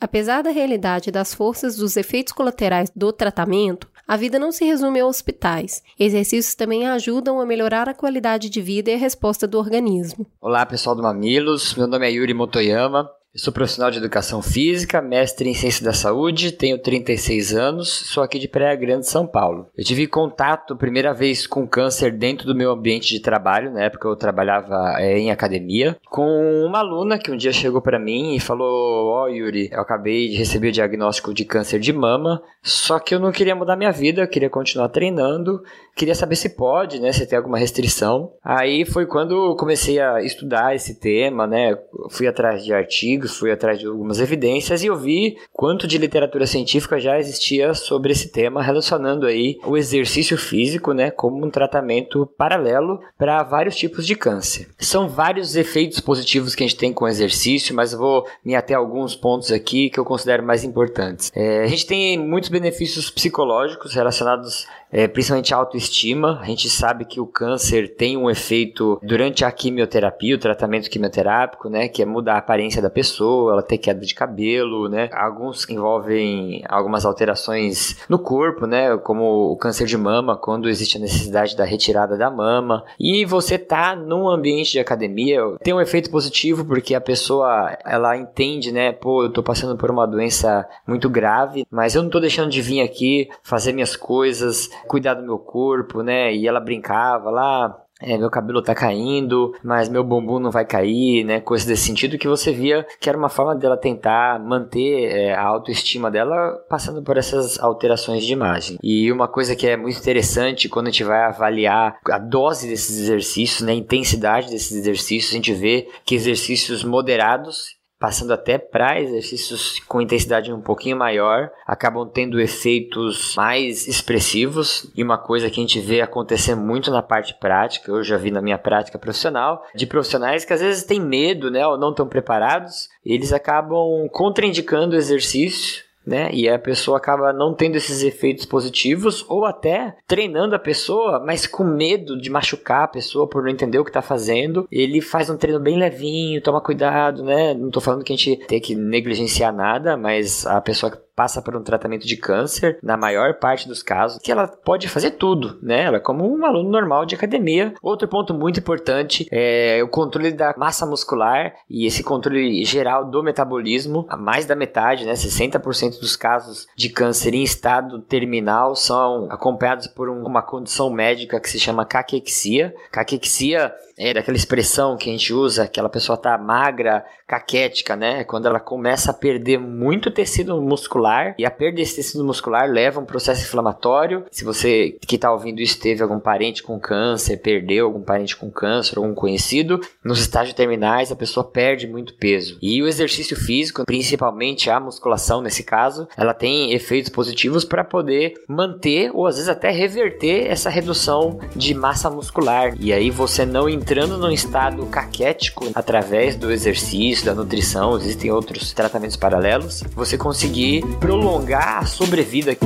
Apesar da realidade das forças dos efeitos colaterais do tratamento, a vida não se resume a hospitais. Exercícios também ajudam a melhorar a qualidade de vida e a resposta do organismo. Olá, pessoal do Mamilos. Meu nome é Yuri Motoyama. Eu sou profissional de educação física, mestre em ciência da saúde, tenho 36 anos, sou aqui de Praia Grande, São Paulo. Eu tive contato primeira vez com câncer dentro do meu ambiente de trabalho, na época eu trabalhava é, em academia, com uma aluna que um dia chegou para mim e falou: Ó, oh, Yuri, eu acabei de receber o diagnóstico de câncer de mama, só que eu não queria mudar minha vida, eu queria continuar treinando, queria saber se pode, né, se tem alguma restrição. Aí foi quando comecei a estudar esse tema, né, fui atrás de artigos fui atrás de algumas evidências e eu vi quanto de literatura científica já existia sobre esse tema, relacionando aí o exercício físico, né, como um tratamento paralelo para vários tipos de câncer. São vários efeitos positivos que a gente tem com o exercício, mas eu vou me ater a alguns pontos aqui que eu considero mais importantes. É, a gente tem muitos benefícios psicológicos relacionados é, principalmente a autoestima. A gente sabe que o câncer tem um efeito durante a quimioterapia, o tratamento quimioterápico, né, que é mudar a aparência da pessoa, ela ter queda de cabelo, né. Alguns envolvem algumas alterações no corpo, né, como o câncer de mama, quando existe a necessidade da retirada da mama. E você tá num ambiente de academia, tem um efeito positivo porque a pessoa, ela entende, né, pô, eu tô passando por uma doença muito grave, mas eu não tô deixando de vir aqui fazer minhas coisas, cuidar do meu corpo, né? E ela brincava lá, é, meu cabelo tá caindo, mas meu bumbum não vai cair, né? Coisas desse sentido que você via que era uma forma dela tentar manter é, a autoestima dela passando por essas alterações de imagem. E uma coisa que é muito interessante quando a gente vai avaliar a dose desses exercícios, né? A intensidade desses exercícios, a gente vê que exercícios moderados passando até para exercícios com intensidade um pouquinho maior, acabam tendo efeitos mais expressivos. E uma coisa que a gente vê acontecer muito na parte prática, eu já vi na minha prática profissional, de profissionais que às vezes têm medo, né, ou não estão preparados, eles acabam contraindicando o exercício né? E a pessoa acaba não tendo esses efeitos positivos ou até treinando a pessoa, mas com medo de machucar a pessoa por não entender o que está fazendo. Ele faz um treino bem levinho, toma cuidado, né? Não estou falando que a gente tem que negligenciar nada, mas a pessoa passa por um tratamento de câncer, na maior parte dos casos, que ela pode fazer tudo, né? Ela é como um aluno normal de academia. Outro ponto muito importante é o controle da massa muscular e esse controle geral do metabolismo. A mais da metade, né, 60% dos casos de câncer em estado terminal são acompanhados por uma condição médica que se chama caquexia. Caquexia é daquela expressão que a gente usa, aquela pessoa tá magra, caquética, né? Quando ela começa a perder muito tecido muscular e a perda desse tecido muscular leva a um processo inflamatório. Se você que está ouvindo isso teve algum parente com câncer, perdeu algum parente com câncer, algum conhecido, nos estágios terminais a pessoa perde muito peso. E o exercício físico, principalmente a musculação nesse caso, ela tem efeitos positivos para poder manter ou às vezes até reverter essa redução de massa muscular. E aí você não entrando num estado caquético através do exercício, da nutrição, existem outros tratamentos paralelos, você conseguir prolongar a sobrevida.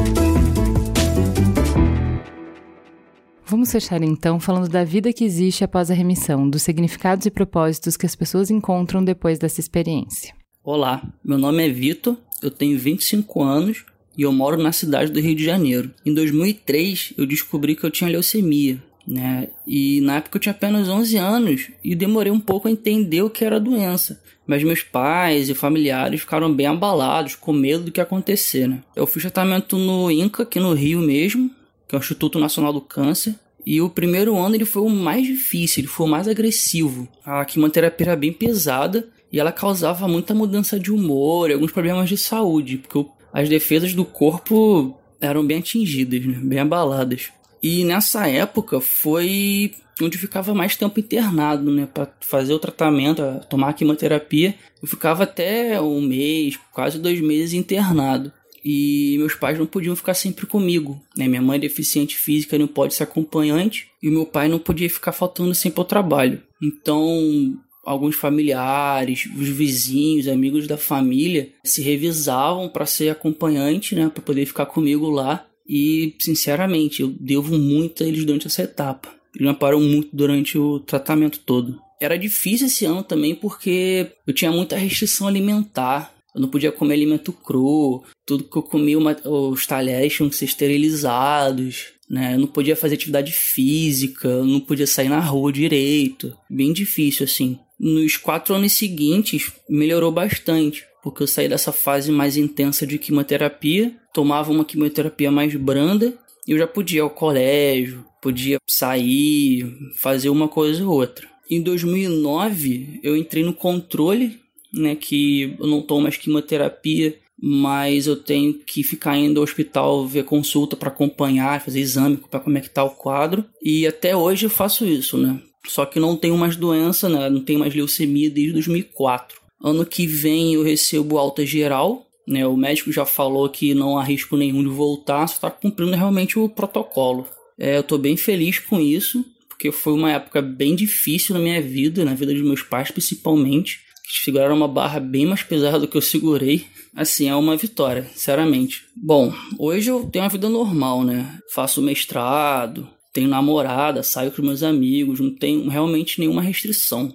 Vamos fechar então falando da vida que existe após a remissão, dos significados e propósitos que as pessoas encontram depois dessa experiência. Olá, meu nome é Vitor, eu tenho 25 anos e eu moro na cidade do Rio de Janeiro. Em 2003, eu descobri que eu tinha leucemia né? E na época eu tinha apenas 11 anos e demorei um pouco a entender o que era a doença. Mas meus pais e familiares ficaram bem abalados, com medo do que acontecer, né? Eu fiz tratamento no INCA, aqui no Rio mesmo, que é o Instituto Nacional do Câncer. E o primeiro ano ele foi o mais difícil, ele foi o mais agressivo. A quimioterapia era bem pesada e ela causava muita mudança de humor e alguns problemas de saúde, porque as defesas do corpo eram bem atingidas, né? bem abaladas. E nessa época foi onde ficava mais tempo internado, né, para fazer o tratamento, tomar a quimioterapia. Eu ficava até um mês, quase dois meses internado. E meus pais não podiam ficar sempre comigo, né? Minha mãe é deficiente física, não pode ser acompanhante, e meu pai não podia ficar faltando sempre ao trabalho. Então, alguns familiares, os vizinhos, amigos da família se revisavam para ser acompanhante, né, para poder ficar comigo lá. E, sinceramente, eu devo muito a eles durante essa etapa. Eles me amparam muito durante o tratamento todo. Era difícil esse ano também porque eu tinha muita restrição alimentar. Eu não podia comer alimento cru. Tudo que eu comia, os talheres tinham que ser esterilizados. Né? Eu não podia fazer atividade física, eu não podia sair na rua direito. Bem difícil, assim. Nos quatro anos seguintes, melhorou bastante porque eu saí dessa fase mais intensa de quimioterapia, tomava uma quimioterapia mais branda e eu já podia ir ao colégio, podia sair, fazer uma coisa ou outra. Em 2009, eu entrei no controle, né, que eu não tomo mais quimioterapia, mas eu tenho que ficar indo ao hospital ver consulta para acompanhar, fazer exame para como é que tá o quadro. E até hoje eu faço isso, né? Só que não tenho mais doença, né? Não tenho mais leucemia desde 2004. Ano que vem eu recebo alta geral, né? O médico já falou que não há risco nenhum de voltar, só está cumprindo realmente o protocolo. É, eu estou bem feliz com isso, porque foi uma época bem difícil na minha vida, na vida dos meus pais principalmente, que seguraram uma barra bem mais pesada do que eu segurei. Assim, é uma vitória, sinceramente. Bom, hoje eu tenho uma vida normal, né? Faço mestrado, tenho namorada, saio com meus amigos, não tenho realmente nenhuma restrição.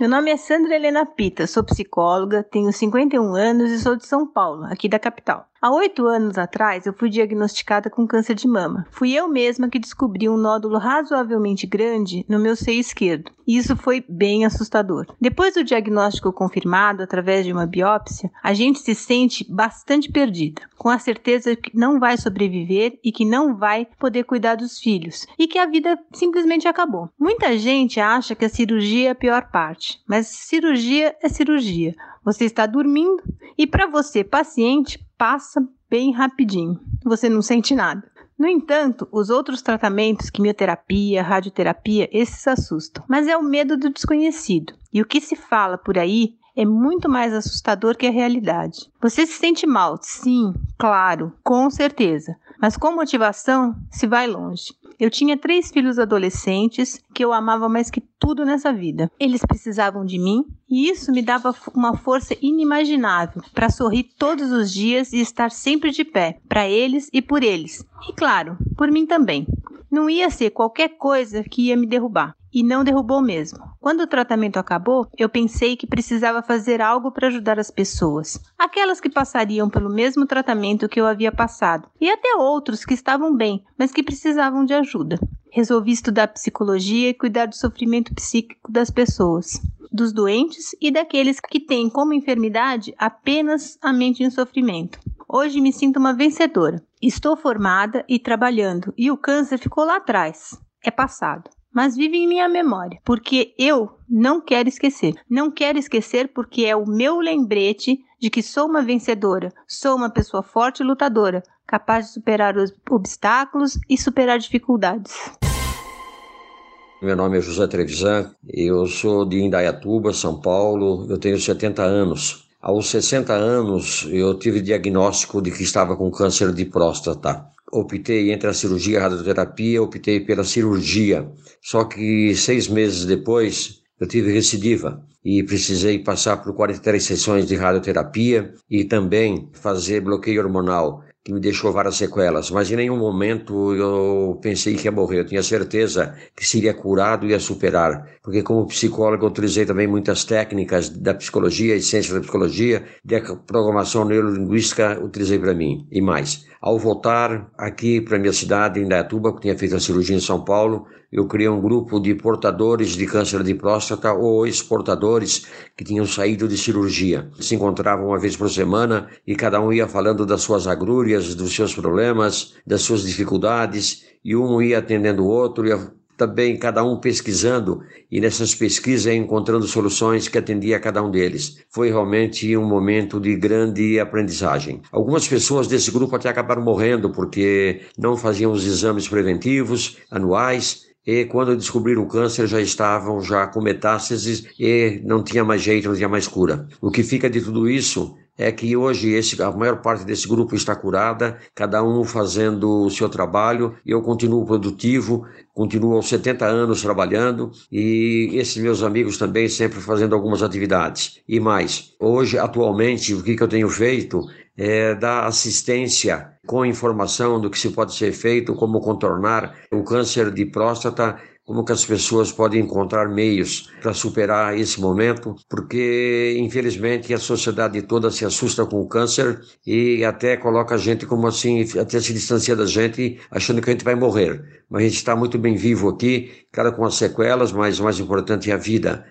Meu nome é Sandra Helena Pita, sou psicóloga, tenho 51 anos e sou de São Paulo, aqui da capital. Há oito anos atrás, eu fui diagnosticada com câncer de mama. Fui eu mesma que descobri um nódulo razoavelmente grande no meu seio esquerdo. E isso foi bem assustador. Depois do diagnóstico confirmado através de uma biópsia, a gente se sente bastante perdida, com a certeza que não vai sobreviver e que não vai poder cuidar dos filhos e que a vida simplesmente acabou. Muita gente acha que a cirurgia é a pior parte, mas cirurgia é cirurgia. Você está dormindo e para você, paciente, passa bem rapidinho. Você não sente nada. No entanto, os outros tratamentos, quimioterapia, radioterapia, esses assustam. Mas é o medo do desconhecido. E o que se fala por aí é muito mais assustador que a realidade. Você se sente mal? Sim, claro, com certeza. Mas com motivação se vai longe. Eu tinha três filhos adolescentes que eu amava mais que tudo nessa vida. Eles precisavam de mim e isso me dava uma força inimaginável para sorrir todos os dias e estar sempre de pé, para eles e por eles. E claro, por mim também. Não ia ser qualquer coisa que ia me derrubar e não derrubou mesmo. Quando o tratamento acabou, eu pensei que precisava fazer algo para ajudar as pessoas, aquelas que passariam pelo mesmo tratamento que eu havia passado, e até outros que estavam bem, mas que precisavam de ajuda. Resolvi estudar psicologia e cuidar do sofrimento psíquico das pessoas, dos doentes e daqueles que têm como enfermidade apenas a mente em sofrimento. Hoje me sinto uma vencedora. Estou formada e trabalhando, e o câncer ficou lá atrás. É passado mas vive em minha memória, porque eu não quero esquecer. Não quero esquecer porque é o meu lembrete de que sou uma vencedora, sou uma pessoa forte e lutadora, capaz de superar os obstáculos e superar dificuldades. Meu nome é José Trevisan, eu sou de Indaiatuba, São Paulo, eu tenho 70 anos. Aos 60 anos, eu tive diagnóstico de que estava com câncer de próstata optei entre a cirurgia e a radioterapia, optei pela cirurgia. Só que seis meses depois eu tive recidiva e precisei passar por 43 sessões de radioterapia e também fazer bloqueio hormonal que me deixou várias sequelas, mas em nenhum momento eu pensei que ia morrer. Eu tinha certeza que seria curado e ia superar, porque como psicólogo eu utilizei também muitas técnicas da psicologia e ciência da psicologia, de programação neurolinguística utilizei para mim e mais. Ao voltar aqui para minha cidade, em Indaiatuba, que tinha feito a cirurgia em São Paulo, eu criei um grupo de portadores de câncer de próstata ou ex-portadores que tinham saído de cirurgia. Se encontravam uma vez por semana e cada um ia falando das suas agrúrias, dos seus problemas, das suas dificuldades, e um ia atendendo o outro, ia também cada um pesquisando e nessas pesquisas encontrando soluções que atendiam a cada um deles. Foi realmente um momento de grande aprendizagem. Algumas pessoas desse grupo até acabaram morrendo porque não faziam os exames preventivos anuais e quando descobriram o câncer já estavam já com metástases e não tinha mais jeito, não tinha mais cura. O que fica de tudo isso é que hoje esse, a maior parte desse grupo está curada, cada um fazendo o seu trabalho, eu continuo produtivo, continuo aos 70 anos trabalhando e esses meus amigos também sempre fazendo algumas atividades. E mais, hoje, atualmente, o que, que eu tenho feito é dar assistência com informação do que se pode ser feito, como contornar o câncer de próstata como que as pessoas podem encontrar meios para superar esse momento, porque infelizmente a sociedade toda se assusta com o câncer e até coloca a gente como assim, até se distancia da gente, achando que a gente vai morrer. Mas a gente está muito bem vivo aqui, claro com as sequelas, mas o mais importante é a vida.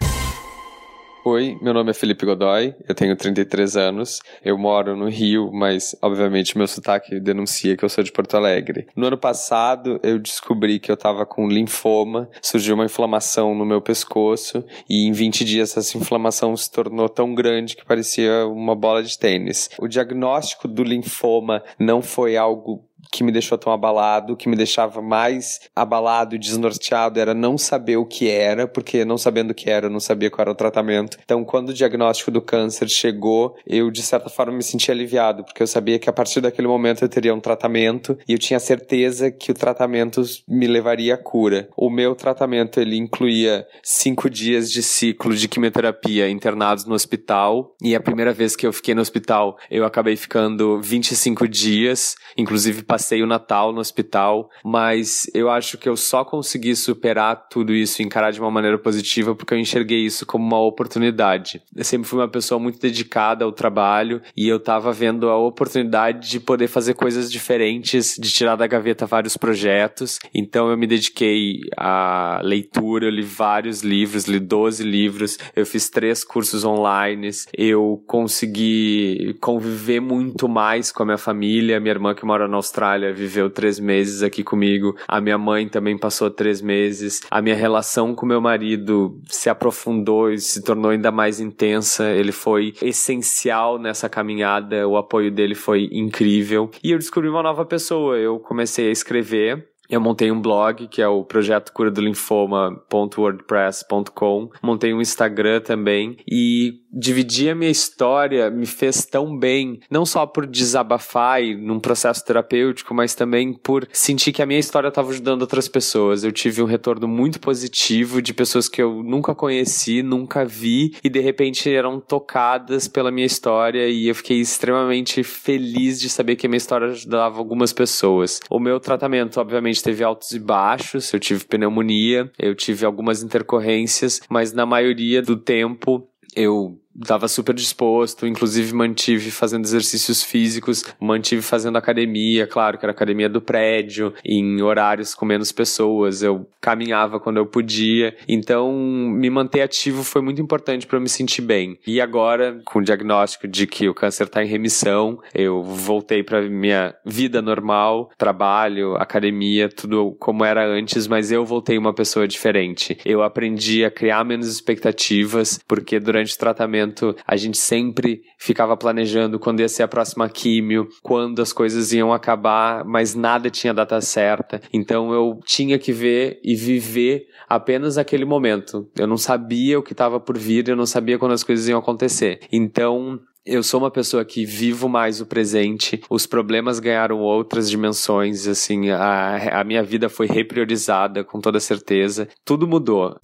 Oi, meu nome é Felipe Godoy, eu tenho 33 anos, eu moro no Rio, mas obviamente meu sotaque denuncia que eu sou de Porto Alegre. No ano passado eu descobri que eu tava com linfoma, surgiu uma inflamação no meu pescoço e em 20 dias essa inflamação se tornou tão grande que parecia uma bola de tênis. O diagnóstico do linfoma não foi algo que me deixou tão abalado, que me deixava mais abalado e desnorteado era não saber o que era, porque não sabendo o que era, eu não sabia qual era o tratamento. Então, quando o diagnóstico do câncer chegou, eu de certa forma me senti aliviado, porque eu sabia que a partir daquele momento eu teria um tratamento e eu tinha certeza que o tratamento me levaria à cura. O meu tratamento ele incluía cinco dias de ciclo de quimioterapia internados no hospital e a primeira vez que eu fiquei no hospital eu acabei ficando 25 dias, inclusive o Natal no hospital, mas eu acho que eu só consegui superar tudo isso e encarar de uma maneira positiva porque eu enxerguei isso como uma oportunidade. Eu sempre fui uma pessoa muito dedicada ao trabalho e eu tava vendo a oportunidade de poder fazer coisas diferentes, de tirar da gaveta vários projetos. Então eu me dediquei à leitura, eu li vários livros, li 12 livros, eu fiz três cursos online, eu consegui conviver muito mais com a minha família, minha irmã que mora na Austrália Viveu três meses aqui comigo. A minha mãe também passou três meses. A minha relação com meu marido se aprofundou e se tornou ainda mais intensa. Ele foi essencial nessa caminhada. O apoio dele foi incrível. E eu descobri uma nova pessoa. Eu comecei a escrever eu montei um blog, que é o projeto cura do linfoma.wordpress.com. Montei um Instagram também e dividir a minha história me fez tão bem, não só por desabafar e num processo terapêutico, mas também por sentir que a minha história estava ajudando outras pessoas. Eu tive um retorno muito positivo de pessoas que eu nunca conheci, nunca vi e de repente eram tocadas pela minha história e eu fiquei extremamente feliz de saber que a minha história ajudava algumas pessoas. O meu tratamento, obviamente, teve altos e baixos, eu tive pneumonia, eu tive algumas intercorrências, mas na maioria do tempo eu estava super disposto, inclusive mantive fazendo exercícios físicos, mantive fazendo academia, claro que era academia do prédio, em horários com menos pessoas, eu caminhava quando eu podia, então me manter ativo foi muito importante para eu me sentir bem. E agora, com o diagnóstico de que o câncer está em remissão, eu voltei para minha vida normal, trabalho, academia, tudo como era antes, mas eu voltei uma pessoa diferente. Eu aprendi a criar menos expectativas, porque durante o tratamento momento, a gente sempre ficava planejando quando ia ser a próxima químio, quando as coisas iam acabar, mas nada tinha data certa. Então eu tinha que ver e viver apenas aquele momento. Eu não sabia o que estava por vir, eu não sabia quando as coisas iam acontecer. Então, eu sou uma pessoa que vivo mais o presente, os problemas ganharam outras dimensões, assim, a, a minha vida foi repriorizada com toda certeza, tudo mudou.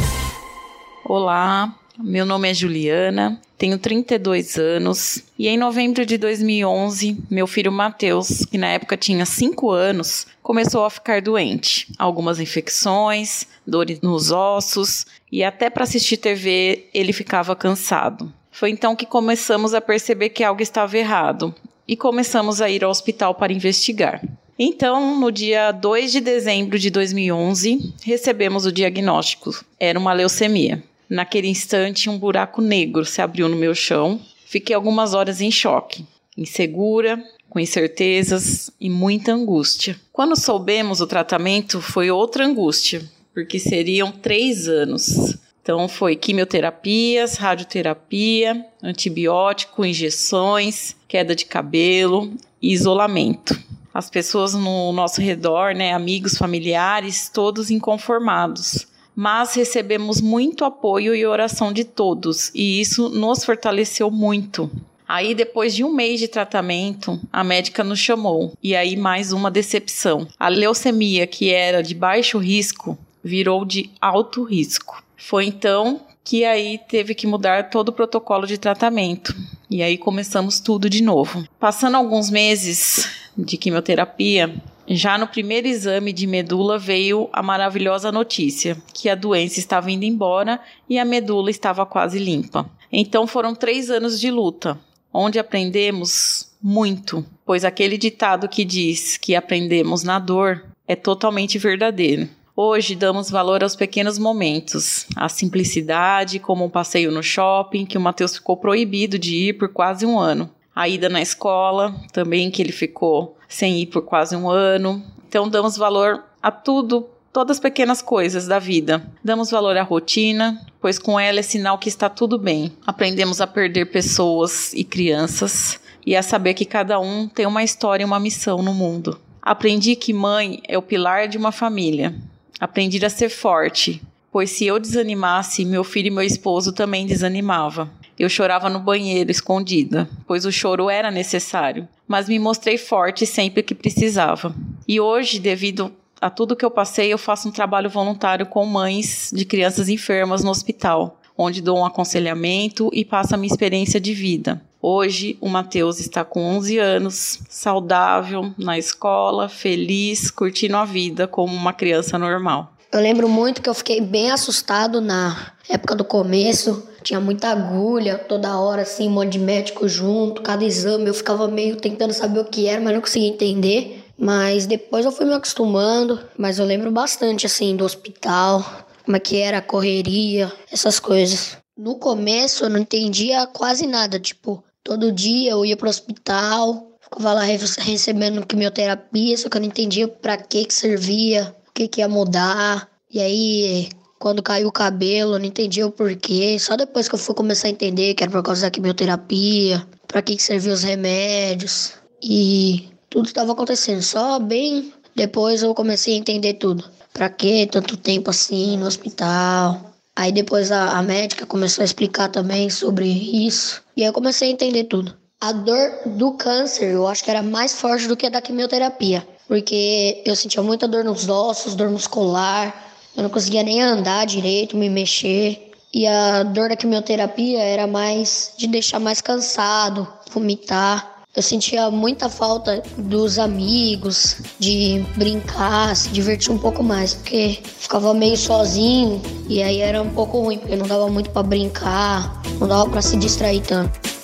Olá, meu nome é Juliana, tenho 32 anos e em novembro de 2011, meu filho Matheus, que na época tinha 5 anos, começou a ficar doente. Algumas infecções, dores nos ossos e até para assistir TV ele ficava cansado. Foi então que começamos a perceber que algo estava errado e começamos a ir ao hospital para investigar. Então, no dia 2 de dezembro de 2011, recebemos o diagnóstico: era uma leucemia. Naquele instante, um buraco negro se abriu no meu chão. Fiquei algumas horas em choque, insegura, com incertezas e muita angústia. Quando soubemos o tratamento, foi outra angústia, porque seriam três anos. Então, foi quimioterapias, radioterapia, antibiótico, injeções, queda de cabelo e isolamento. As pessoas no nosso redor, né, amigos, familiares, todos inconformados. Mas recebemos muito apoio e oração de todos, e isso nos fortaleceu muito. Aí, depois de um mês de tratamento, a médica nos chamou. E aí, mais uma decepção. A leucemia, que era de baixo risco, virou de alto risco. Foi então que aí teve que mudar todo o protocolo de tratamento. E aí começamos tudo de novo. Passando alguns meses de quimioterapia, já no primeiro exame de medula veio a maravilhosa notícia que a doença estava indo embora e a medula estava quase limpa. Então foram três anos de luta, onde aprendemos muito, pois aquele ditado que diz que aprendemos na dor é totalmente verdadeiro. Hoje damos valor aos pequenos momentos, à simplicidade, como um passeio no shopping, que o Matheus ficou proibido de ir por quase um ano. A ida na escola, também que ele ficou sem ir por quase um ano. Então damos valor a tudo, todas as pequenas coisas da vida. Damos valor à rotina, pois com ela é sinal que está tudo bem. Aprendemos a perder pessoas e crianças e a saber que cada um tem uma história e uma missão no mundo. Aprendi que mãe é o pilar de uma família Aprendi a ser forte, pois se eu desanimasse, meu filho e meu esposo também desanimava. Eu chorava no banheiro, escondida, pois o choro era necessário, mas me mostrei forte sempre que precisava. E hoje, devido a tudo que eu passei, eu faço um trabalho voluntário com mães de crianças enfermas no hospital, onde dou um aconselhamento e passo a minha experiência de vida. Hoje, o Matheus está com 11 anos, saudável, na escola, feliz, curtindo a vida como uma criança normal. Eu lembro muito que eu fiquei bem assustado na época do começo. Tinha muita agulha toda hora, assim, um monte de médico junto, cada exame. Eu ficava meio tentando saber o que era, mas não conseguia entender. Mas depois eu fui me acostumando. Mas eu lembro bastante, assim, do hospital, como é que era a correria, essas coisas. No começo eu não entendia quase nada, tipo, Todo dia eu ia pro hospital, ficava lá recebendo quimioterapia, só que eu não entendia para que que servia, que que ia mudar. E aí, quando caiu o cabelo, eu não entendia o porquê. Só depois que eu fui começar a entender que era por causa da quimioterapia, para que que servia os remédios. E tudo estava acontecendo, só bem depois eu comecei a entender tudo. Para que tanto tempo assim no hospital? Aí depois a, a médica começou a explicar também sobre isso. E aí eu comecei a entender tudo. A dor do câncer eu acho que era mais forte do que a da quimioterapia. Porque eu sentia muita dor nos ossos, dor muscular. Eu não conseguia nem andar direito, me mexer. E a dor da quimioterapia era mais de deixar mais cansado, vomitar. Eu sentia muita falta dos amigos, de brincar, se divertir um pouco mais, porque ficava meio sozinho e aí era um pouco ruim, porque não dava muito para brincar, não dava para se distrair tanto.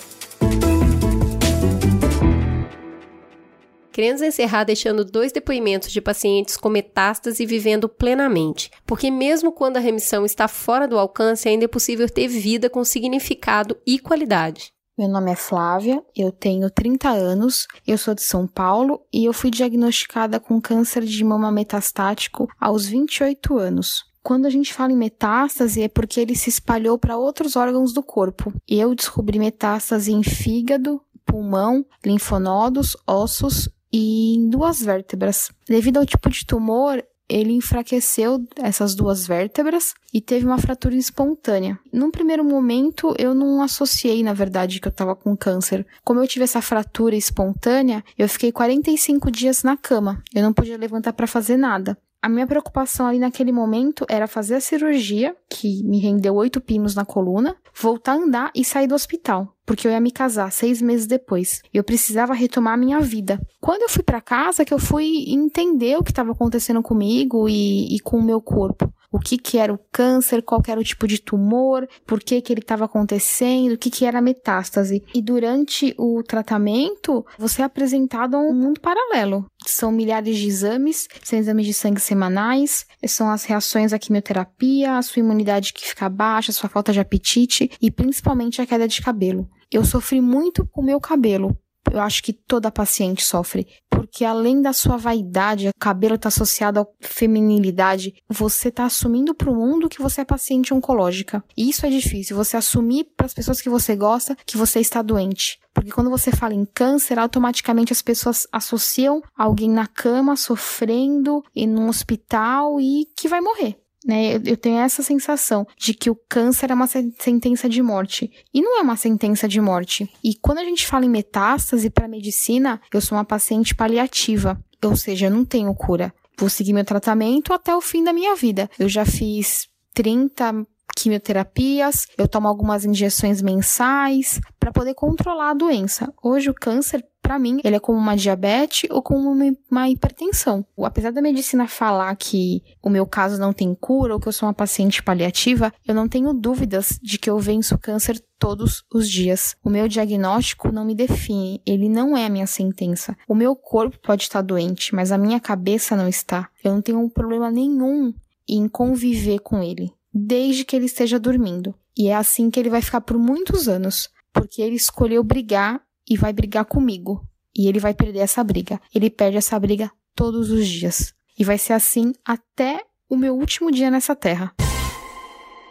Queremos encerrar deixando dois depoimentos de pacientes com metástase vivendo plenamente, porque mesmo quando a remissão está fora do alcance, ainda é possível ter vida com significado e qualidade. Meu nome é Flávia, eu tenho 30 anos, eu sou de São Paulo e eu fui diagnosticada com câncer de mama metastático aos 28 anos. Quando a gente fala em metástase é porque ele se espalhou para outros órgãos do corpo. Eu descobri metástase em fígado, pulmão, linfonodos, ossos e em duas vértebras. Devido ao tipo de tumor, ele enfraqueceu essas duas vértebras e teve uma fratura espontânea. Num primeiro momento, eu não associei, na verdade, que eu estava com câncer. Como eu tive essa fratura espontânea, eu fiquei 45 dias na cama. Eu não podia levantar para fazer nada. A minha preocupação ali naquele momento era fazer a cirurgia, que me rendeu oito pinos na coluna, voltar a andar e sair do hospital, porque eu ia me casar seis meses depois. Eu precisava retomar a minha vida. Quando eu fui para casa, que eu fui entender o que estava acontecendo comigo e, e com o meu corpo o que, que era o câncer, qual era o tipo de tumor, por que, que ele estava acontecendo, o que, que era a metástase. E durante o tratamento, você é apresentado a um mundo paralelo. São milhares de exames, são exames de sangue semanais, são as reações à quimioterapia, a sua imunidade que fica baixa, a sua falta de apetite e principalmente a queda de cabelo. Eu sofri muito com o meu cabelo, eu acho que toda paciente sofre. Porque além da sua vaidade, o cabelo está associado à feminilidade, você está assumindo para o mundo que você é paciente oncológica. E isso é difícil, você assumir para as pessoas que você gosta que você está doente. Porque quando você fala em câncer, automaticamente as pessoas associam alguém na cama sofrendo em um hospital e que vai morrer. Né, eu tenho essa sensação de que o câncer é uma sentença de morte. E não é uma sentença de morte. E quando a gente fala em metástase para medicina, eu sou uma paciente paliativa. Ou seja, eu não tenho cura. Vou seguir meu tratamento até o fim da minha vida. Eu já fiz 30 quimioterapias, eu tomo algumas injeções mensais para poder controlar a doença. Hoje o câncer para mim, ele é como uma diabetes ou como uma, hipertensão. Apesar da medicina falar que o meu caso não tem cura ou que eu sou uma paciente paliativa, eu não tenho dúvidas de que eu venço o câncer todos os dias. O meu diagnóstico não me define, ele não é a minha sentença. O meu corpo pode estar doente, mas a minha cabeça não está. Eu não tenho um problema nenhum em conviver com ele desde que ele esteja dormindo. E é assim que ele vai ficar por muitos anos, porque ele escolheu brigar e vai brigar comigo. E ele vai perder essa briga. Ele perde essa briga todos os dias. E vai ser assim até o meu último dia nessa terra.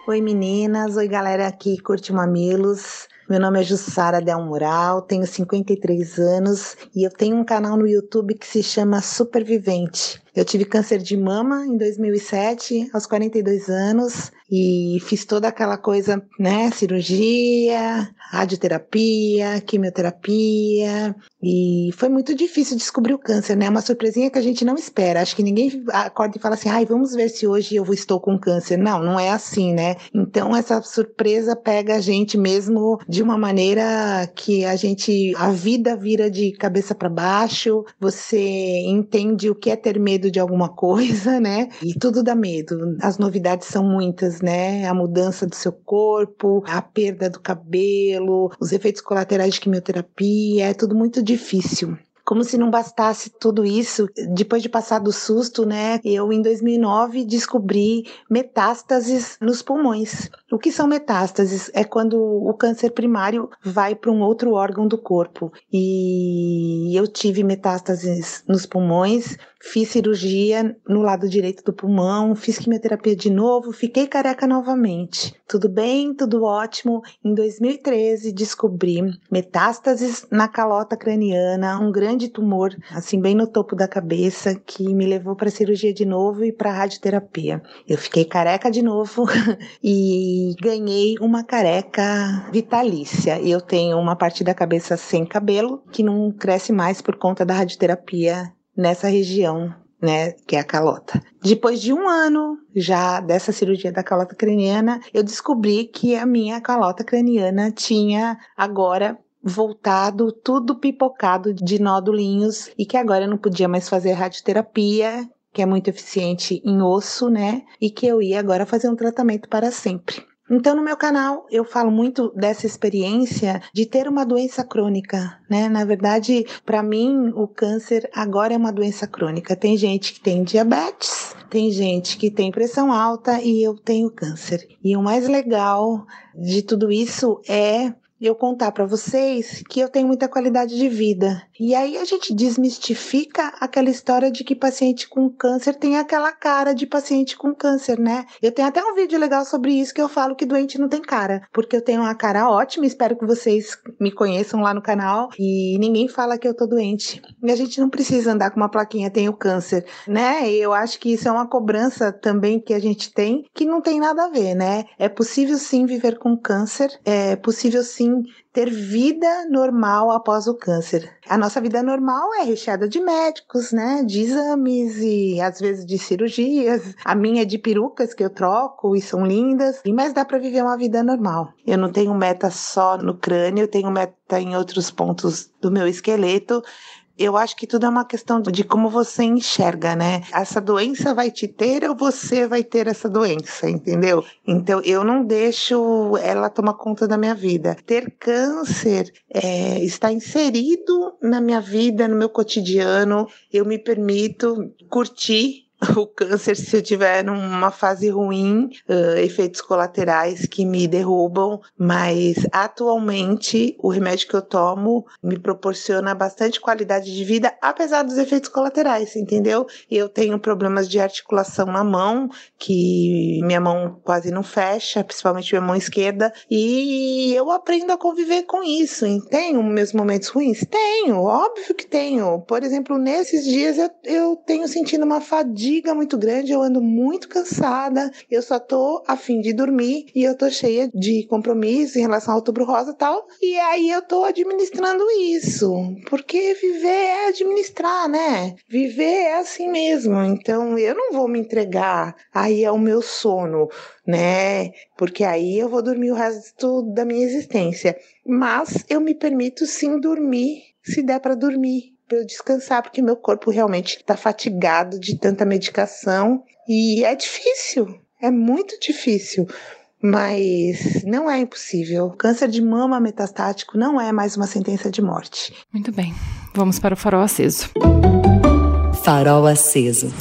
Oi meninas, oi galera aqui curte Mamilos. Meu nome é Jussara Del Moral, tenho 53 anos e eu tenho um canal no YouTube que se chama Supervivente. Eu tive câncer de mama em 2007, aos 42 anos, e fiz toda aquela coisa, né? Cirurgia, radioterapia, quimioterapia, e foi muito difícil descobrir o câncer, né? Uma surpresinha que a gente não espera. Acho que ninguém acorda e fala assim, ai, vamos ver se hoje eu estou com câncer. Não, não é assim, né? Então essa surpresa pega a gente mesmo de uma maneira que a gente, a vida vira de cabeça para baixo, você entende o que é ter medo medo de alguma coisa, né? E tudo dá medo. As novidades são muitas, né? A mudança do seu corpo, a perda do cabelo, os efeitos colaterais de quimioterapia, é tudo muito difícil. Como se não bastasse tudo isso, depois de passar do susto, né? Eu em 2009 descobri metástases nos pulmões. O que são metástases? É quando o câncer primário vai para um outro órgão do corpo. E eu tive metástases nos pulmões, fiz cirurgia no lado direito do pulmão, fiz quimioterapia de novo, fiquei careca novamente. Tudo bem, tudo ótimo. Em 2013 descobri metástases na calota craniana, um grande tumor, assim bem no topo da cabeça, que me levou para cirurgia de novo e para radioterapia. Eu fiquei careca de novo e ganhei uma careca vitalícia. Eu tenho uma parte da cabeça sem cabelo que não cresce mais por conta da radioterapia nessa região, né, que é a calota. Depois de um ano já dessa cirurgia da calota craniana, eu descobri que a minha calota craniana tinha agora voltado tudo pipocado de nódulinhos e que agora eu não podia mais fazer radioterapia, que é muito eficiente em osso, né? E que eu ia agora fazer um tratamento para sempre. Então, no meu canal, eu falo muito dessa experiência de ter uma doença crônica, né? Na verdade, para mim, o câncer agora é uma doença crônica. Tem gente que tem diabetes, tem gente que tem pressão alta e eu tenho câncer. E o mais legal de tudo isso é eu contar para vocês que eu tenho muita qualidade de vida. E aí a gente desmistifica aquela história de que paciente com câncer tem aquela cara de paciente com câncer, né? Eu tenho até um vídeo legal sobre isso que eu falo que doente não tem cara, porque eu tenho uma cara ótima, espero que vocês me conheçam lá no canal e ninguém fala que eu tô doente. E a gente não precisa andar com uma plaquinha tenho câncer, né? Eu acho que isso é uma cobrança também que a gente tem que não tem nada a ver, né? É possível sim viver com câncer, é possível sim ter vida normal após o câncer. A nossa vida normal é recheada de médicos, né? De exames e às vezes de cirurgias. A minha é de perucas que eu troco e são lindas, mas dá para viver uma vida normal. Eu não tenho meta só no crânio, eu tenho meta em outros pontos do meu esqueleto eu acho que tudo é uma questão de como você enxerga, né? Essa doença vai te ter ou você vai ter essa doença, entendeu? Então eu não deixo ela tomar conta da minha vida. Ter câncer é, está inserido na minha vida, no meu cotidiano. Eu me permito curtir o câncer se eu tiver numa fase ruim, uh, efeitos colaterais que me derrubam, mas atualmente o remédio que eu tomo me proporciona bastante qualidade de vida, apesar dos efeitos colaterais, entendeu? Eu tenho problemas de articulação na mão, que minha mão quase não fecha, principalmente minha mão esquerda, e eu aprendo a conviver com isso. Tenho meus momentos ruins? Tenho, óbvio que tenho. Por exemplo, nesses dias eu, eu tenho sentindo uma fadiga muito grande, eu ando muito cansada, eu só tô a fim de dormir e eu tô cheia de compromisso em relação ao outubro rosa e tal. E aí eu tô administrando isso, porque viver é administrar, né? Viver é assim mesmo. Então eu não vou me entregar aí ao meu sono, né? Porque aí eu vou dormir o resto da minha existência. Mas eu me permito sim dormir, se der para dormir para eu descansar, porque meu corpo realmente está fatigado de tanta medicação e é difícil, é muito difícil. Mas não é impossível. Câncer de mama metastático não é mais uma sentença de morte. Muito bem. Vamos para o farol aceso. Farol aceso.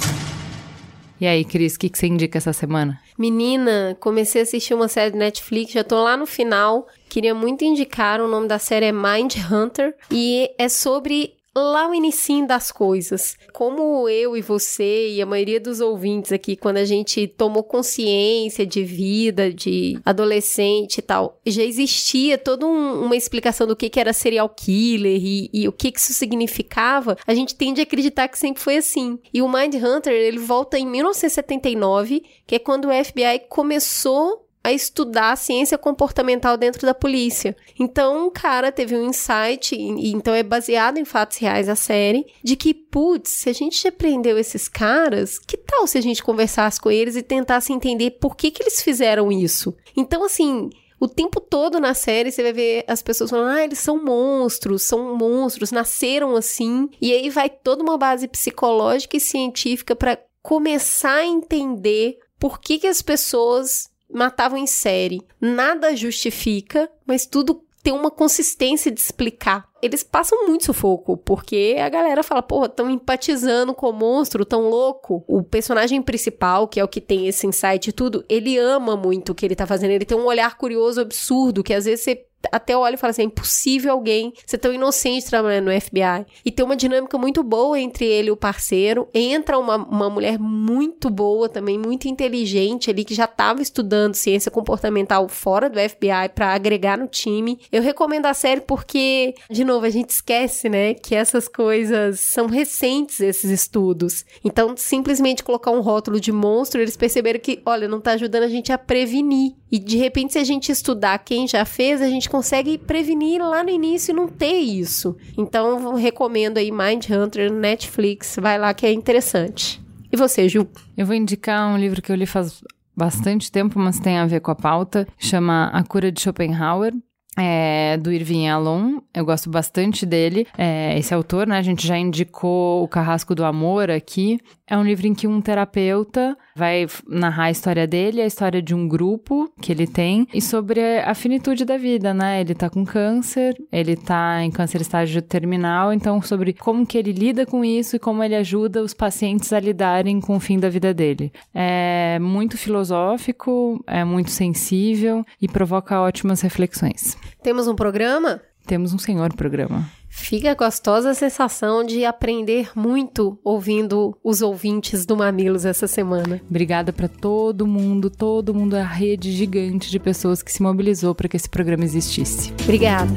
E aí, Cris, o que, que você indica essa semana? Menina, comecei a assistir uma série de Netflix, já tô lá no final. Queria muito indicar, o nome da série é Mind Hunter e é sobre lá o início das coisas. Como eu e você e a maioria dos ouvintes aqui, quando a gente tomou consciência de vida, de adolescente e tal, já existia toda um, uma explicação do que, que era serial killer e, e, o que, que isso significava, a gente tende a acreditar que sempre foi assim. E o Mind Hunter, ele volta em 1979, que é quando o FBI começou a estudar a ciência comportamental dentro da polícia. Então, um cara teve um insight, e então é baseado em fatos reais a série, de que, putz, se a gente já prendeu esses caras, que tal se a gente conversasse com eles e tentasse entender por que, que eles fizeram isso? Então, assim, o tempo todo na série você vai ver as pessoas falando: ah, eles são monstros, são monstros, nasceram assim. E aí vai toda uma base psicológica e científica para começar a entender por que, que as pessoas matavam em série. Nada justifica, mas tudo tem uma consistência de explicar. Eles passam muito sufoco, porque a galera fala, porra, tão empatizando com o monstro, tão louco. O personagem principal, que é o que tem esse insight e tudo, ele ama muito o que ele tá fazendo. Ele tem um olhar curioso, absurdo, que às vezes você até olha e fala assim: é impossível alguém ser tão inocente trabalhando no FBI. E tem uma dinâmica muito boa entre ele e o parceiro. Entra uma, uma mulher muito boa também, muito inteligente ali, que já estava estudando ciência comportamental fora do FBI para agregar no time. Eu recomendo a série porque, de novo, a gente esquece, né, que essas coisas são recentes, esses estudos. Então, simplesmente colocar um rótulo de monstro, eles perceberam que, olha, não tá ajudando a gente a prevenir. E de repente, se a gente estudar quem já fez, a gente consegue prevenir lá no início e não ter isso. Então, recomendo aí Mind Hunter no Netflix, vai lá que é interessante. E você, Ju? Eu vou indicar um livro que eu li faz bastante tempo, mas tem a ver com a pauta, chama A Cura de Schopenhauer. É, do Irving Alon, eu gosto bastante dele. É, esse autor, né? A gente já indicou o Carrasco do Amor aqui. É um livro em que um terapeuta vai narrar a história dele, a história de um grupo que ele tem e sobre a finitude da vida, né? Ele tá com câncer, ele tá em câncer estágio terminal, então sobre como que ele lida com isso e como ele ajuda os pacientes a lidarem com o fim da vida dele. É muito filosófico, é muito sensível e provoca ótimas reflexões. Temos um programa? Temos um senhor programa. Fica a gostosa sensação de aprender muito ouvindo os ouvintes do Mamilos essa semana. Obrigada para todo mundo, todo mundo, a rede gigante de pessoas que se mobilizou para que esse programa existisse. Obrigada.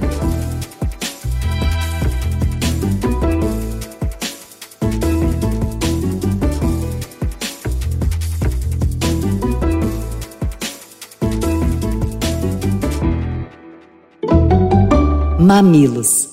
Mamilos